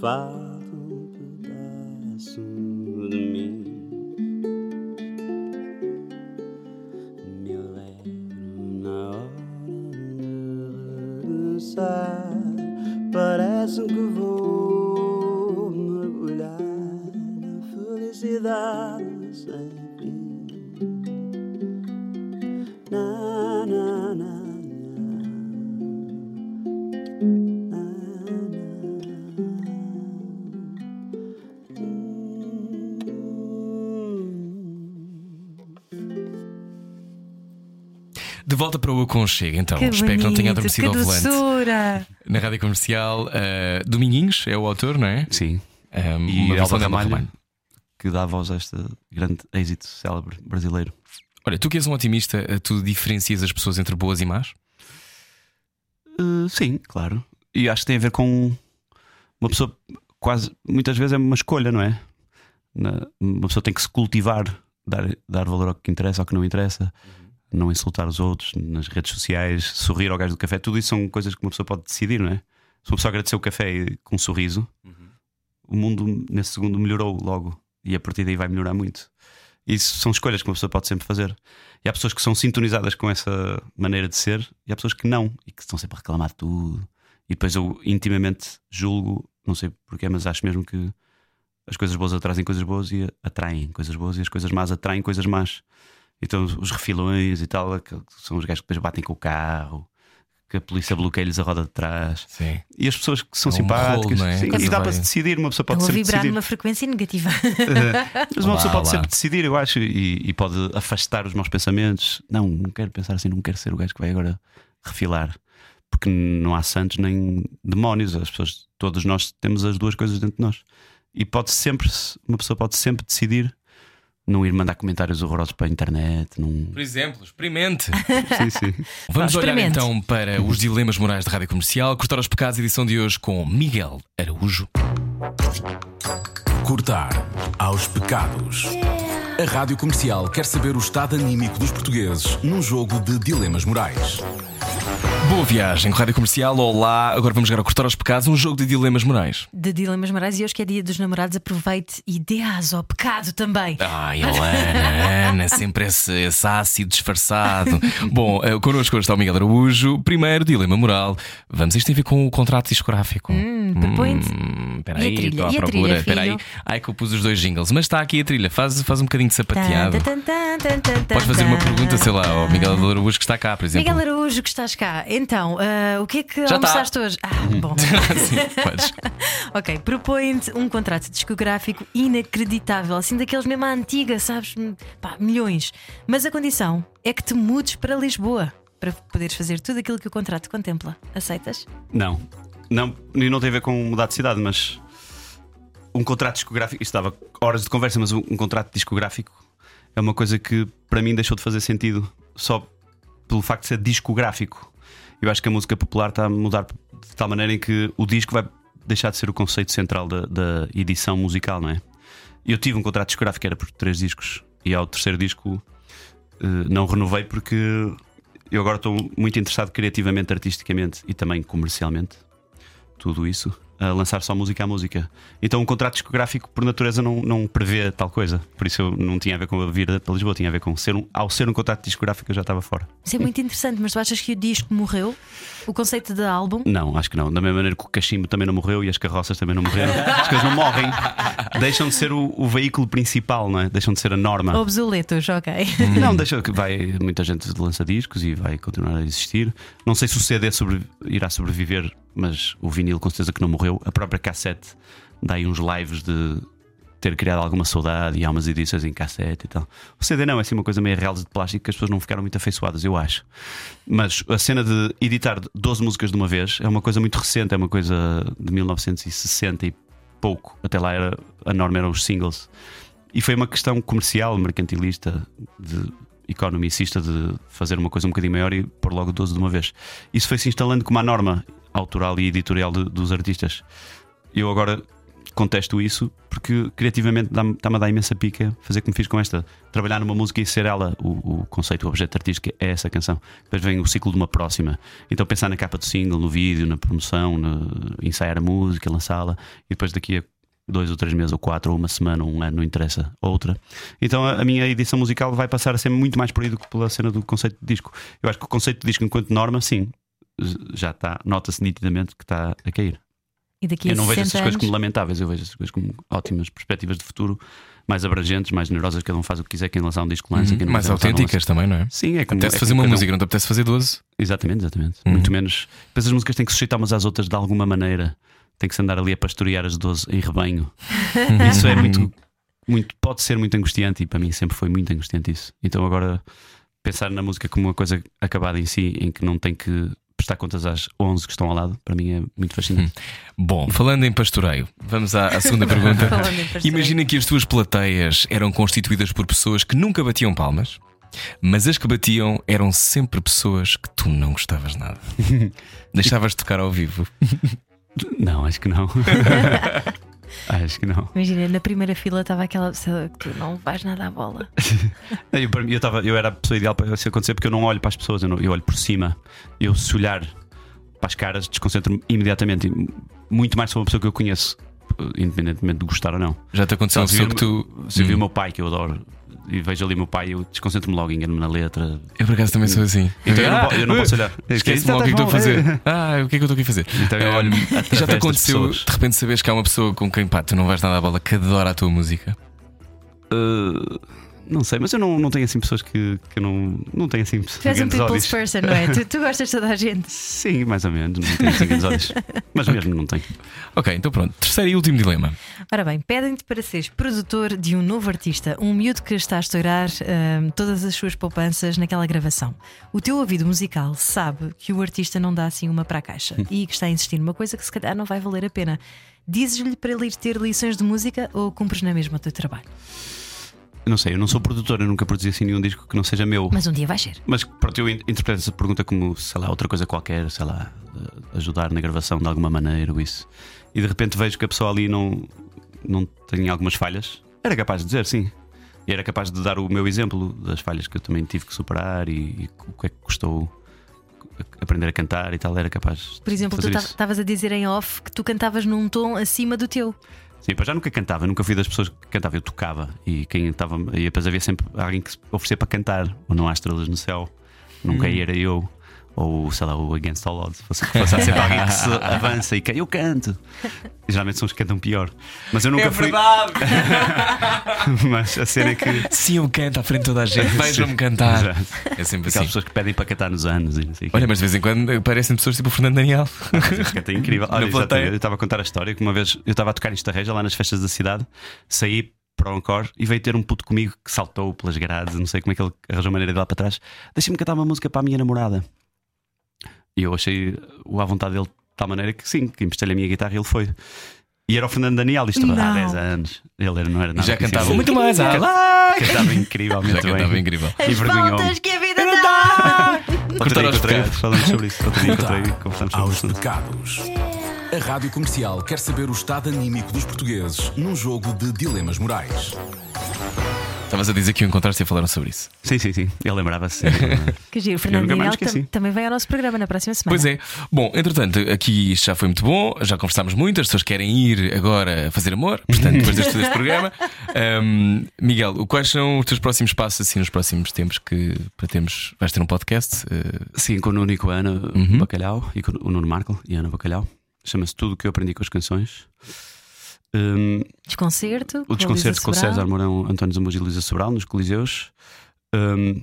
Parece aconchego, então. Que Espero que não tenha bonito, adormecido que ao volante. doçura. Na rádio comercial, eh, Dominguinhos é o autor, não é? Sim. Um, E uma Elba Ramalho. Ramalho. Que dá voz a este grande êxito célebre brasileiro. Olha, tu que és um otimista, eh, tu diferencias as pessoas entre boas e más? Uh, sim, claro. E acho que tem a ver com uma pessoa quase muitas vezes é uma escolha, não é? Uma pessoa tem que se cultivar, dar, dar valor ao que interessa, ao que não interessa, não insultar os outros nas redes sociais, sorrir ao gajo do café, tudo isso são coisas que uma pessoa pode decidir, não é? Se uma pessoa agradecer o café com um sorriso, o mundo nesse segundo melhorou logo e a partir daí vai melhorar muito. Isso são escolhas que uma pessoa pode sempre fazer. E há pessoas que são sintonizadas com essa maneira de ser e há pessoas que não e que estão sempre a reclamar de tudo. E depois eu intimamente julgo, não sei porquê, mas acho mesmo que as coisas boas atraem coisas boas e atraem coisas boas e as coisas más atraem coisas más. Então os refilões e tal, que são os gajos que depois batem com o carro, que a polícia bloqueia-lhes a roda de trás. Sim. E as pessoas que são É um simpáticas. rolo, é? sim, e dá vai- para se decidir, uma pessoa Eu pode vou sempre vibrar decidir. numa frequência negativa. Mas uma Olá, pessoa pode olá. sempre decidir, eu acho, e, e pode afastar os maus pensamentos. Não, não quero pensar assim, não quero ser o gajo que vai agora refilar. Porque não há santos nem demónios. As pessoas, todos nós temos as duas coisas dentro de nós. E pode sempre, uma pessoa pode sempre decidir não ir mandar comentários horrorosos para a internet. Não... Por exemplo, experimente. sim, sim. Vamos olhar experimente. então para os dilemas morais da rádio comercial. Cortar os pecados, edição de hoje com Miguel Araújo. Cortar aos pecados. A Rádio Comercial quer saber o estado anímico dos portugueses num jogo de dilemas morais. Boa viagem com rádio comercial. Olá, agora vamos jogar a Cortar os pecados, um jogo de dilemas morais. De dilemas morais e hoje que é dia dos namorados, aproveite e dê asa ao pecado também. Ai, Helena, Ana, sempre esse, esse ácido disfarçado. Bom, eh, connosco hoje está o Miguel Araújo. Primeiro, dilema moral. Vamos, isto tem a ver com o contrato discográfico. Hum, propõe-te. Hum, Espera a aí, trilha? estou à E procura. Espera? Ai, que eu pus os dois jingles. Mas está aqui a trilha, faz, faz um bocadinho de sapateado. Tan, tan, tan, tan, tan, Podes fazer uma pergunta, sei lá, ao Miguel Araújo que está cá, por exemplo. Miguel Araújo, que estás cá. Então, ah, o que é que Já tá. almoçaste hoje? Ah, bom. Sim, ok, propõe-te um contrato discográfico inacreditável, assim daqueles mesmo à antiga, sabes? Pá, milhões. Mas a condição é que te mudes para Lisboa para poderes fazer tudo aquilo que o contrato contempla. Aceitas? Não, não, e não tem a ver com mudar de cidade, mas um contrato discográfico, isto dava horas de conversa, mas um, um contrato discográfico é uma coisa que para mim deixou de fazer sentido só pelo facto de ser discográfico. Eu acho que a música popular está a mudar de tal maneira em que o disco vai deixar de ser o conceito central da, da edição musical, não é? Eu tive um contrato discográfico que era por três discos e ao terceiro disco eh, não renovei porque eu agora estou muito interessado criativamente, artisticamente e também comercialmente, tudo isso, a lançar só música a música. Então um contrato discográfico, por natureza, não, não prevê tal coisa. Por isso eu não tinha a ver com a vir para Lisboa, tinha a ver com ser um, ao ser um contrato discográfico eu já estava fora. Isso é muito interessante, mas tu achas que o disco morreu? O conceito de álbum? Não, acho que não. Da mesma maneira que o cachimbo também não morreu e as carroças também não morreram. As coisas não morrem. Deixam de ser o, o veículo principal, não é? Deixam de ser a norma. Obsoletos, ok. Não, deixa que vai. Muita gente lança discos e vai continuar a existir. Não sei se o CD sobre- irá sobreviver, mas o vinil com certeza que não morreu. A própria cassete dá aí uns lives de ter criado alguma saudade e há umas edições em cassete e tal. O CD não, é assim uma coisa meio real de plástico que as pessoas não ficaram muito afeiçoadas, eu acho. Mas a cena de editar 12 músicas de uma vez é uma coisa muito recente, é uma coisa de 1960 e pouco. Até lá era, a norma eram os singles. E foi uma questão comercial, mercantilista, de economicista, de fazer uma coisa um bocadinho maior e pôr logo 12 de uma vez. Isso foi se instalando como a norma autoral e editorial de- dos artistas. Eu agora contesto isso porque criativamente está-me a dar imensa pica fazer como fiz com esta. Trabalhar numa música e ser ela o, o conceito, o objeto artístico é essa canção. Depois vem o ciclo de uma próxima. Então pensar na capa do single, no vídeo, na promoção, no, ensaiar a música, lançá-la e depois daqui a dois ou três meses, ou quatro, ou uma semana, ou um ano, não interessa, outra. Então a, a minha edição musical vai passar a ser muito mais por aí do que pela cena do conceito de disco. Eu acho que o conceito de disco, enquanto norma, sim, já está, nota-se nitidamente que está a cair. E daqui a Eu não vejo 60 essas coisas anos, como lamentáveis, eu vejo essas coisas como ótimas perspectivas de futuro, mais abrangentes, mais generosas. Cada um faz o que quiser, quem lançar um disco lança, quem não mais autênticas também, não é? Sim, é como. Apetece é fazer uma cada um- música, não te apetece fazer 12? Exatamente, exatamente. Uhum. Muito menos. Depois as músicas têm que se sujeitar umas às outras de alguma maneira. Tem que se andar ali a pastorear as 12 em rebanho. isso é muito, muito. Pode ser muito angustiante e para mim sempre foi muito angustiante isso. Então agora pensar na música como uma coisa acabada em si, em que não tem que prestar contas às 11 que estão ao lado, para mim é muito fascinante. Bom, falando em pastoreio, vamos à, à segunda pergunta. Imagina que as tuas plateias eram constituídas por pessoas que nunca batiam palmas, mas as que batiam eram sempre pessoas que tu não gostavas nada. Deixavas de tocar ao vivo. Não, acho que não. acho que não. Imagina, na primeira fila estava aquela pessoa que tu não vais nada à bola. Eu, para mim, eu, tava, eu era a pessoa ideal para isso acontecer porque eu não olho para as pessoas, eu, não- eu olho por cima. Eu, se olhar para as caras, desconcentro-me imediatamente. Muito mais sobre uma pessoa que eu conheço, independentemente de gostar ou não. Já te aconteceu uma se eu que tu. se eu Hum. o meu pai, que eu adoro, e vejo ali o meu pai, eu desconcentro-me logo, engano-me na letra. Eu por acaso também sou assim. Então eu não, eu não posso olhar. Esquece-me logo o que é que estou a fazer. Ah, o que é que eu estou aqui a fazer? Então eu olho através já te aconteceu de repente saberes que há uma pessoa com quem pá, tu não vais nada à bola que adora a tua música? Uh, não sei, mas eu não, não tenho assim pessoas que, que não, não tenho assim Tu és um people's ódios. person, não é? Tu, tu gostas de toda a gente. Sim, mais ou menos, não tenho assim grandes ódios. Mas mesmo não tenho. Ok, então pronto. Terceiro e último dilema. Ora bem, pedem-te para seres produtor de um novo artista, um miúdo que está a estourar ahm, todas as suas poupanças naquela gravação. O teu ouvido musical sabe que o artista não dá assim uma para a caixa e que está a insistir numa coisa que se calhar não vai valer a pena. Dizes-lhe para ele ir ter lições de música ou cumpres na mesma o teu trabalho? Eu não sei, eu não sou produtor, eu nunca produzi assim nenhum disco que não seja meu. Mas um dia vai ser. Mas pronto, eu in- interpreto essa pergunta como, sei lá, outra coisa qualquer, sei lá, eh, ajudar na gravação de alguma maneira ou isso. E de repente vejo que a pessoa ali não, não tem algumas falhas. Era capaz de dizer, sim. E era capaz de dar o meu exemplo das falhas que eu também tive que superar e, e o que é que custou aprender a cantar e tal. Era capaz Por exemplo, tu estavas a dizer em off que tu cantavas num tom acima do teu. Sim, para já nunca cantava, nunca fui das pessoas que cantava, eu tocava e quem estava. E depois havia sempre alguém que se oferecia para cantar, ou não há estrelas no céu, nunca aí era eu, ou sei lá, o Against All Odds, fosse, fosse há sempre alguém que se avança e que eu canto. Geralmente são os que cantam pior. Mas eu nunca fui. Mas a cena é que. Sim, eu canto à frente de toda a gente. Vejam-me cantar. Exato. É sempre Aquelas assim. pessoas que pedem para cantar nos anos e. Olha, mas de vez em quando aparecem pessoas tipo o Fernando Daniel. Canto é incrível. Olha, eu estava a contar a história que uma vez eu estava a tocar isto reja lá nas festas da cidade, saí para o encore e veio ter um puto comigo que saltou pelas grades, não sei como é que ele arranjou maneira de ir lá para trás. Deixa-me cantar uma música para a minha namorada. E eu achei o à vontade dele de tal maneira que sim, que emprestei-lhe a minha guitarra e ele foi. E era o Fernando Daniel, isto há Não. 10 anos. Ele era, não era nada. já cantava muito mais. Ah, Cantava incrivelmente já cantava bem. incrível. E envergonhou-me. que a vida dá! Cortar aos pecados. falamos sobre isso. Outro dia encontrei, conversamos sobre Aos isso. pecados. A Rádio Comercial quer saber o estado anímico dos portugueses num jogo de dilemas morais. Estavas a dizer que o encontraste e falaram sobre isso. Sim, sim, sim. Ele lembrava-se. Que giro, o Fernando tam- também vai ao nosso programa na próxima semana. Pois é. Bom, entretanto, aqui isto já foi muito bom, já conversámos muito, as pessoas querem ir agora fazer amor, portanto, depois deste, deste programa. Ahm, Miguel, quais são os teus próximos passos assim nos próximos tempos que para termos. Vais ter um podcast? eh, Sim, com o Nuno e com a Ana Uhum. Bacalhau e com o Nuno Marco e a Ana Bacalhau. Chama-se Tudo o que eu aprendi com as canções. Hum, Desconcerto. o desconcerto com o Sobral. César Mourão, António Zambujo e Luísa Sobral nos Coliseus. Hum,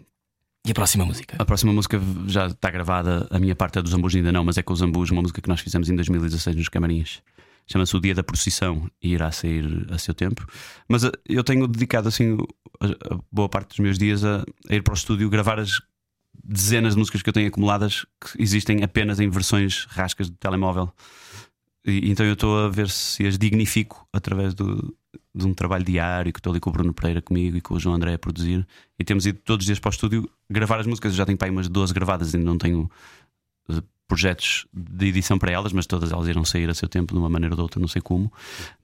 E a próxima música? a próxima música já está gravada. A minha parte é do Zambujo ainda não, mas é com o Zambujo, uma música que nós fizemos em 2016 nos Camarins. Chama-se O Dia da Procissão e irá sair a seu tempo. Mas eh, eu tenho dedicado assim a, a boa parte dos meus dias a, a ir para o estúdio gravar as dezenas de músicas que eu tenho acumuladas que existem apenas em versões rascas de telemóvel. E, então eu estou a ver se as dignifico através do, de um trabalho diário que estou ali com o Bruno Pereira comigo e com o João André a produzir. E temos ido todos os dias para o estúdio gravar as músicas. Eu já tenho para aí umas 12 gravadas, ainda não tenho eh, projetos de edição para elas, mas todas elas irão sair a seu tempo de uma maneira ou de outra, não sei como.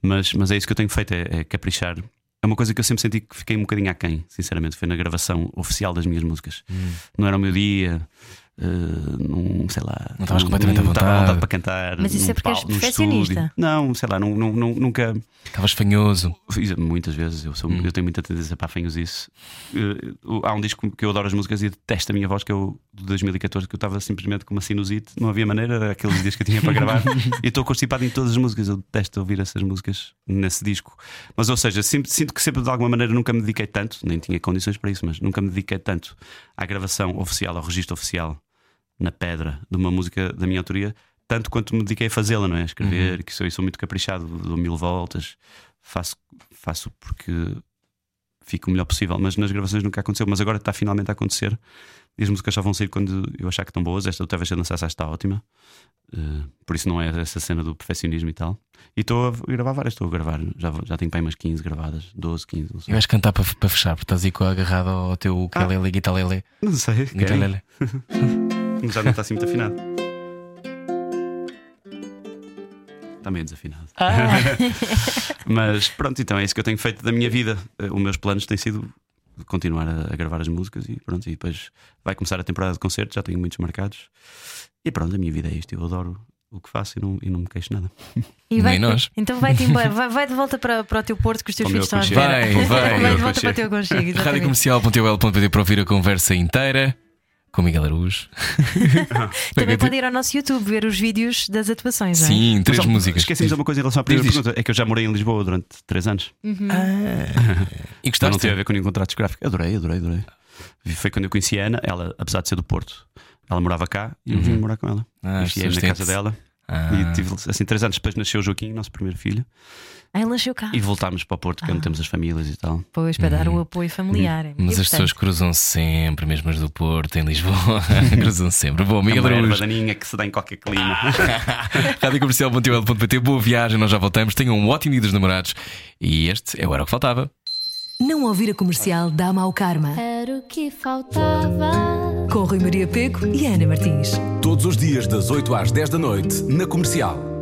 Mas, mas é isso que eu tenho feito: é, é caprichar. É uma coisa que eu sempre senti que fiquei um bocadinho aquém, sinceramente. Foi na gravação oficial das minhas músicas. Não era o meu dia. Uh, num, sei lá, Não estavas completamente à não estava vontade. para cantar. Mas isso é porque és palco, perfeccionista. Não, sei lá, não, não- não- nunca. Estavas fanhoso. Muitas vezes, eu, sou, eu tenho muita tendência para fanhos isso. Eh, há um disco que eu adoro as músicas e detesto a minha voz, que é o de 2014, que eu estava simplesmente com uma sinusite, não havia maneira, era aqueles dias que eu tinha para gravar. e estou constipado em todas as músicas, eu detesto ouvir essas músicas nesse disco. Mas, ou seja, sinto, sinto que sempre de alguma maneira nunca me dediquei tanto, nem tinha condições para isso, mas nunca me dediquei tanto à gravação oficial, ao registro oficial, na pedra, de uma música da minha autoria. Tanto quanto me dediquei a fazê-la, não é? A escrever, que sou, eu sou muito caprichado, dou mil voltas, faço, faço porque fico o melhor possível, mas nas gravações nunca aconteceu. Mas agora está finalmente a acontecer e as músicas só vão sair quando eu achar que estão boas. Esta outra vez a dançar está ótima, Eh, por isso não é essa cena do perfeccionismo e tal. E estou a gravar várias, estou a gravar, já, já tenho para aí umas 15 gravadas, 12, 15, não E sei. vais cantar para, para fechar, porque estás aí com agarrado ao teu ukulele, guitarrele. Não sei? Guitarrele. Já não está assim muito afinado. Está meio desafinado. Mas pronto, então é isso que eu tenho feito da minha vida. Eh, Os meus planos têm sido continuar a, a gravar as músicas e pronto. E depois vai começar a temporada de concertos, já tenho muitos marcados. E pronto, a minha vida é isto. Eu adoro o que faço e não, e não me queixo nada. E vai, Nem nós. Então vai-te embora, vai, vai de volta para, para o teu porto que os teus Para o filhos estão à espera. Vai, vai. vai de volta para o teu conchego. Radiocomercial.ol.pt para ouvir a conversa inteira com Miguel Araújo. Também pode ir ao nosso YouTube ver os vídeos das atuações. é? Sim, três Mas, músicas. Esquecemos de uma coisa em relação à primeira Diz, diz. pergunta: é que eu já morei em Lisboa durante 3 anos. E Então não gostaste? teve a ver com nenhum contrato discográfico. Adorei, adorei, adorei. Foi quando eu conheci a Ana, ela, apesar de ser do Porto, ela morava cá e eu vim morar com ela. Ah, e estive na casa dela. Ah. E tive assim três anos depois nasceu o Joaquim, nosso primeiro filho, Ah, ele nasceu cá. e voltámos para o Porto, que é onde temos as famílias e tal. Pois, para dar o apoio familiar. É Uhum. Mas as pessoas cruzam sempre, mesmo as do Porto, em Lisboa, cruzam sempre. Bom, É Miguel uma erva Araújo, daninha que se dá em qualquer clima. radiocomercial.ol.pt, boa viagem, nós já voltamos. Tenham um ótimo dia dos namorados. E este é o Era o que Faltava. Não ouvir a comercial dá mau karma. Era o que faltava. Com Rui Maria Peco e Ana Martins. Todos os dias das 8 às 10 da noite na Comercial.